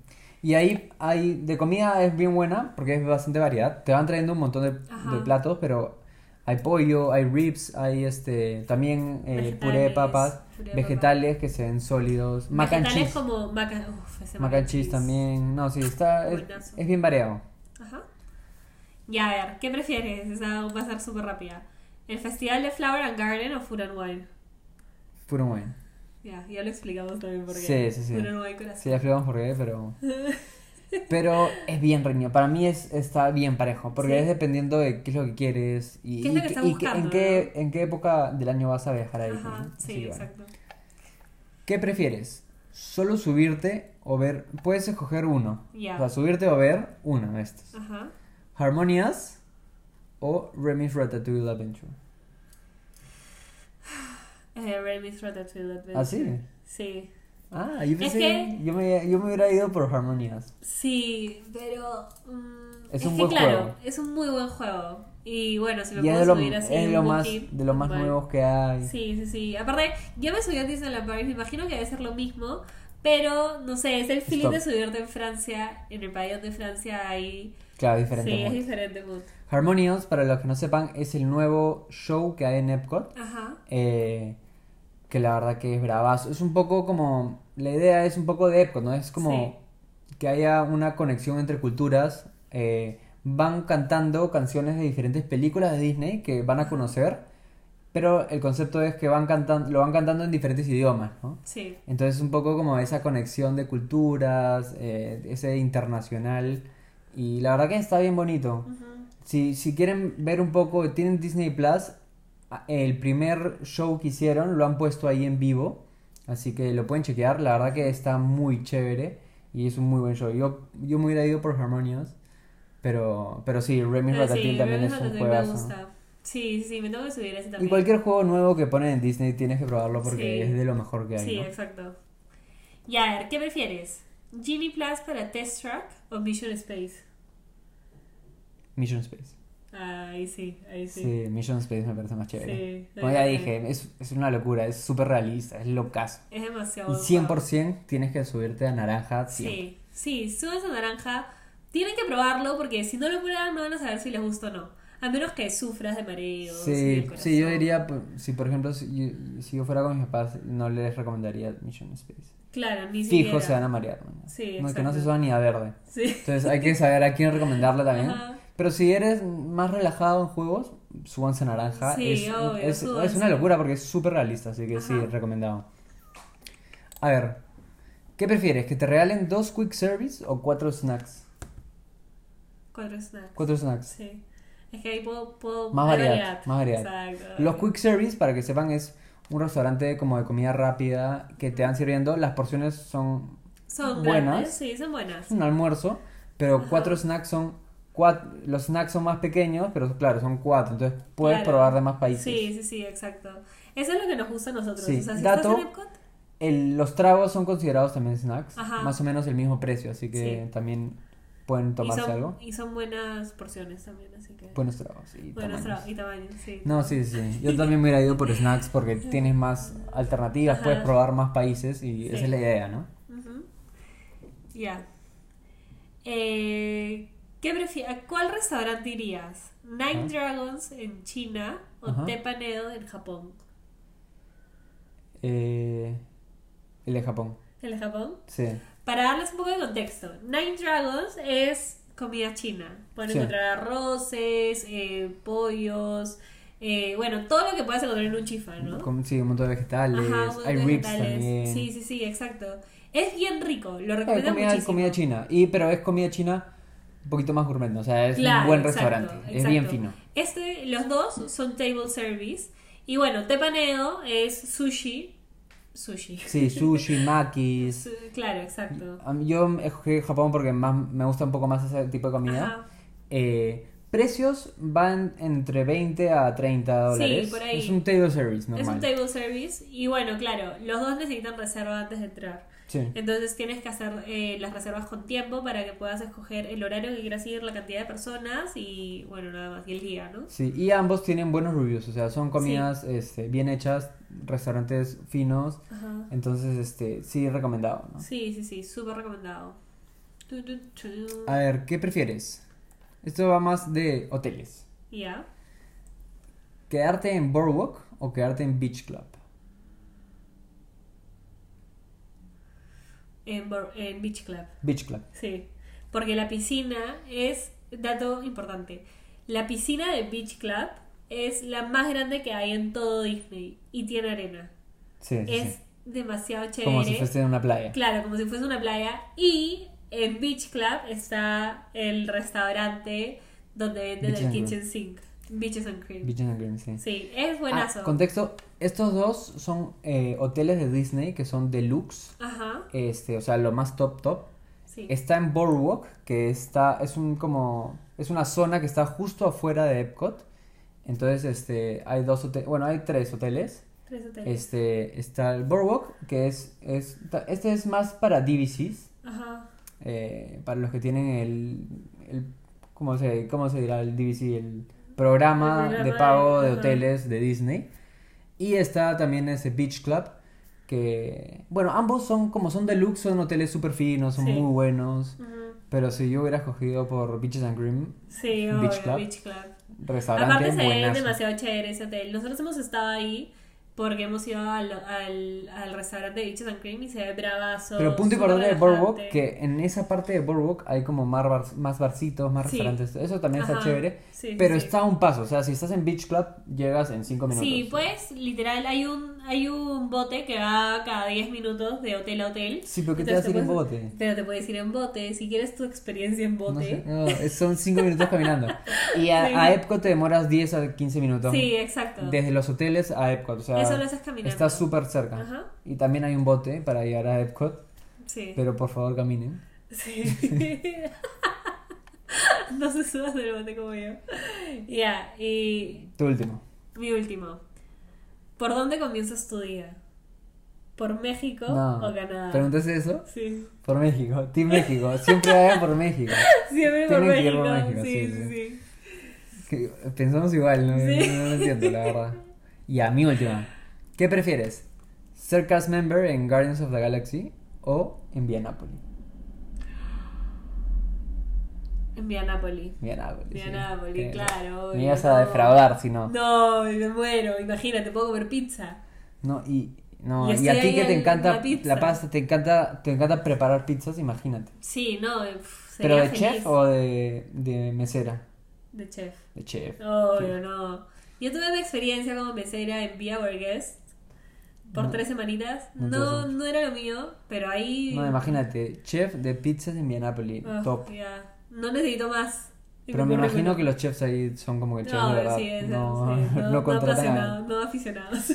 Y ahí hay, de comida es bien buena, porque es bastante variedad. Te van trayendo un montón de, de platos, pero hay pollo, hay ribs, hay este también eh, puré de papas, vegetales que se ven sólidos, mac and Vegetales cheese. como maca... Uf, ese Mac and cheese también. No, sí, está. Es, bien variado. Ajá. Ya, a ver, ¿qué prefieres? Esa va a ser súper rápida. ¿El Festival de Flower and Garden o Food and Wine? Puro bueno. Ya, ya lo explicamos también por qué. Sí, sí, sí. Food and Wine corazón. Sí, ya explicamos por qué, pero. Pero es bien reñido. Para mí es, está bien parejo. Porque Sí. es dependiendo de qué es lo que quieres. Y, ¿Qué es y lo que qué- estás y qué- en, qué, en qué época del año vas a viajar ahí. Ajá, ¿no? sí, bueno. exacto. ¿Qué prefieres? ¿Solo subirte o ver? Puedes escoger uno. Ya. O sea, subirte o ver uno de estos. Ajá. Harmonious o Remy's Ratatouille Adventure. Eh, Remy's Ratatouille Adventure. ¿Ah, sí? Sí. Ah, yo pensé. que- Yo, me, yo me hubiera ido por Harmonious. Sí, pero. mm, Es es, un que buen claro, juego. es un muy buen juego. Y bueno, si es puedo lo, subir así es en lo más, de lo más normal. nuevos que hay. Sí, sí, sí. Aparte, yo me subí a Disneyland Paris, me imagino que debe ser lo mismo. Pero, no sé, es el feeling top. de subirte en Francia, en el pabellón de Francia, ahí. Claro, diferente. sí, es mood. diferente mood. Harmonious, para los que no sepan, es el nuevo show que hay en Epcot. Ajá. eh, que la verdad que es bravazo. Es un poco como. La idea es un poco de Epcot, ¿no? Es como que haya una conexión entre culturas. eh, van cantando canciones de diferentes películas de Disney que van a conocer. Pero el concepto es que van cantando, lo van cantando en diferentes idiomas, ¿no? Sí. Entonces un poco como esa conexión de culturas, eh, ese internacional. Y la verdad que está bien bonito. Ujú. Si, si quieren ver un poco, tienen Disney Plus, el primer show que hicieron lo han puesto ahí en vivo, así que lo pueden chequear, la verdad que está muy chévere y es un muy buen show. Yo, yo me hubiera ido por Harmonious, pero, pero sí, Pero Ratatouille sí, también es un juegazo. gusta. Sí, sí, me tengo que subir ese también. Y cualquier juego nuevo que ponen en Disney tienes que probarlo porque Sí. es de lo mejor que hay, Sí, ¿no? exacto. Y a ver, ¿qué prefieres? ¿Genie Plus para Test Track o Mission Space? Mission Space. Ahí sí, ahí sí. Sí, Mission Space me parece más chévere. Sí, Como ya dije, es, es una locura, es súper realista, es locazo. Es demasiado. Y buen juego. 100% tienes que subirte a naranja siempre. Sí, sí, subes a naranja. Tienen que probarlo porque si no lo prueban no van a saber si les gusta o no. A menos que sufras de mareos. Sí, sí, yo diría, pues, si por ejemplo, si yo, si yo fuera con mis papás, no les recomendaría Mission Space. Claro, ni Fijo siquiera. se van a marear, man. Sí, no, que no se suban ni a verde. Sí. Entonces hay que saber a quién recomendarle también. Ajá. Pero si eres más relajado en juegos, su once naranja Sí, es, obvio, es, una locura porque es súper realista, así que sí, recomendado. A ver, ¿qué prefieres? ¿Que te regalen dos quick service o cuatro snacks? Cuatro snacks. Cuatro snacks. Sí. Es que ahí puedo. puedo Más variedad, más variedad. Exacto. Los quick service, para que sepan, es un restaurante como de comida rápida que te van sirviendo. Las porciones son Son buenas. grandes, sí, son buenas. Es un almuerzo, pero Ajá. cuatro snacks son cuatro, los snacks son más pequeños, pero claro, son cuatro, entonces puedes Claro. probar de más países. Sí, sí, sí, exacto. Eso es lo que nos gusta a nosotros. Sí. O sea, si Dato, estás en Epcot, El- los tragos son considerados también snacks, Ajá. más o menos el mismo precio, así que Sí. también pueden y tomarse son, algo. y son buenas porciones también, así que. Buenos tragos y buenos tamaños. y tamaños, sí. No, sí, sí. Yo también me hubiera ido por snacks porque tienes más alternativas, Ajá. puedes probar más países y Sí. esa es la idea, ¿no? Ya. Eh, ¿qué prefi- ¿A cuál restaurante irías? Nine. Dragons en China o Ajá. Tepanedo en Japón. Eh, el de Japón, ¿El de Japón? sí. Para darles un poco de contexto, Nine Dragons es comida china. Pueden Sí. encontrar arroces, eh, pollos, eh, bueno, todo lo que puedas encontrar en un chifa, ¿no? Con- sí, un montón de vegetales, Ajá, hay de vegetales. también. Sí, sí, sí, exacto. Es bien rico, lo Eh, recomiendo comida, muchísimo. comida china, y, pero es comida china un poquito más gourmet, ¿no? o sea, es Claro, un buen exacto, restaurante, es bien fino. Este, los dos son table service. Y bueno, Tepanedo es sushi. Sushi. Sí, sushi, makis. Claro, exacto. Yo escogí Japón porque más me gusta un poco más ese tipo de comida. Eh, precios van entre 20 a 30 dólares. por ahí. Es un table service normal. Es un table service. Y bueno, claro, los dos necesitan reserva antes de entrar. Sí. Entonces tienes que hacer eh, las reservas con tiempo para que puedas escoger el horario que quieras ir, la cantidad de personas y bueno, nada más. Y el día, ¿no? Sí, y ambos tienen buenos reviews, o sea, son comidas este, bien hechas, restaurantes finos, Ajá. entonces este sí recomendado, ¿no? Sí, sí, sí, súper recomendado. A ver, ¿qué prefieres? Esto va más de hoteles. Ya. ¿Quedarte en Boardwalk o quedarte en Beach Club? En, en Beach Club. Beach Club. Sí, porque la piscina es, dato importante, la piscina de Beach Club es la más grande que hay en todo Disney y tiene arena. Sí, sí, Es sí. demasiado chévere. Como si fuese en una playa. Claro, como si fuese una playa. Y en Beach Club está el restaurante donde venden el kitchen sink. Beaches and Cream. Beach and Green, sí. Sí, es Ah, buenazo. contexto, estos dos son eh, hoteles de Disney que son deluxe, Ajá, este, o sea, lo más top top. sí. Está en Boardwalk, que está, es un como, es una zona que está justo afuera de Epcot. Entonces, este, hay dos hoteles, bueno, hay tres hoteles. Tres hoteles. Este, está el Boardwalk, que es, es, este es más para DVCs, Ajá. eh, para los que tienen el, el ¿cómo se, cómo se dirá el DVC? El programa, de pago de hoteles de Disney. Y está también ese Beach Club, que, bueno, ambos son como son deluxe, son hoteles súper finos, son Sí. muy buenos. Pero si yo hubiera escogido por Beaches and Cream, Sí, Beach Club. Beach Club. restaurante Aparte se ve demasiado chévere ese hotel. Nosotros hemos estado ahí porque hemos ido al, al, al restaurante de Beaches and Cream y se ve bravazo. Pero punto importante de Boardwalk, que en esa parte de Boardwalk hay como más, bar- más barcitos, más Sí. restaurantes. Eso también está chévere. sí, pero sí. está a un paso. O sea, si estás en Beach Club, llegas en 5 minutos. Sí, pues literal hay un hay un bote que va cada 10 minutos de hotel a hotel. Sí, pero ¿qué te vas a ir en bote? Pero te puedes ir en bote. Si quieres tu experiencia en No, bote. sé, no, es- son 5 minutos caminando. Y a, Sí. a Epcot te demoras 10 a 15 minutos. Sí, exacto. Desde los hoteles a Epcot. O sea, Eso lo haces caminando. está súper cerca. Ajá. Y también hay un bote para llegar a Epcot. Sí. Pero por favor caminen. Sí. no se subas del bote como yo. Ya, y Tu último. mi último. ¿Por dónde comienzas tu día? ¿Por México No. o Canadá? ¿Preguntaste eso? Sí. Por México. Team México. Siempre vayan por México. Siempre por México. por México, sí, sí, sí, sí. pensamos igual, no, Sí. no, no lo entiendo, la verdad. Y a mi última. ¿Qué prefieres? ¿Ser cast member en Guardians of the Galaxy o en Vianápolis? En Vianápolis. Vianápolis. sí. Vianápolis, Que- claro. Me ibas a defraudar si no. No, me muero. Imagínate, puedo comer pizza. No, y, no, Y y, a ti que te en encanta la la pasta, te encanta, te encanta preparar pizzas, imagínate. Sí, no. uf, ¿Pero de feliz. chef o de, de mesera? De chef. de chef. Obvio, no. Yo tuve mi experiencia como mesera en Our Guest por No. tres semanitas. No No, era lo mío, pero ahí. No, imagínate, chef de pizzas en Indianapolis, Ugh, top. ya. No necesito más. Pero me imagino que los chefs ahí son como que chefs No, de verdad. sí, eso, no, sí, no, no no contratan no aficionados.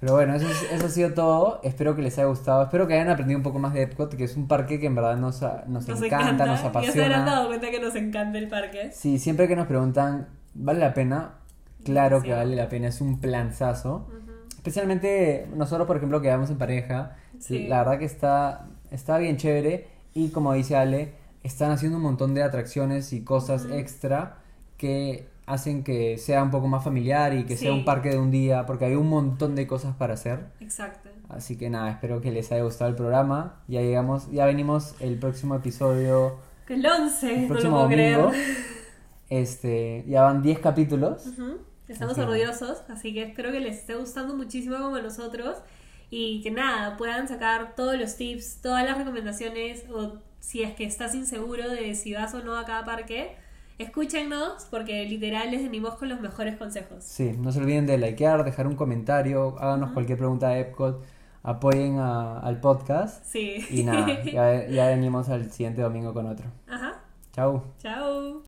Pero bueno, eso, es- eso ha sido todo. Espero que les haya gustado. Espero que hayan aprendido un poco más de Epcot, que es un parque que en verdad nos, nos, Nos encanta, encanta. nos Ya se habrán apasiona. dado cuenta que nos encanta el parque. Sí, siempre que nos preguntan, ¿vale la pena? Claro que vale la pena, es un planzazo. Especialmente nosotros, por ejemplo, que vamos en pareja. Sí. La verdad que está, está bien chévere. Y como dice Ale, están haciendo un montón de atracciones y cosas extra que hacen que sea un poco más familiar y que sea un parque de un día, porque hay un montón de cosas para hacer. Exacto. Así que nada, espero que les haya gustado el programa. Ya llegamos, ya venimos el próximo episodio, Que el 11, el no lo próximo puedo domingo. creer. Este, ya van 10 capítulos. Estamos Así orgullosos, así que espero que les esté gustando muchísimo como nosotros y que nada, puedan sacar todos los tips, todas las recomendaciones o si es que estás inseguro de si vas o no a cada parque, escúchenos porque literal les venimos con los mejores consejos. Sí, no se olviden de likear, dejar un comentario, háganos cualquier pregunta de Epcot, apoyen a- al podcast. Sí. Y nada, ya, ya venimos al siguiente domingo con otro. Ajá. Chau. Chao.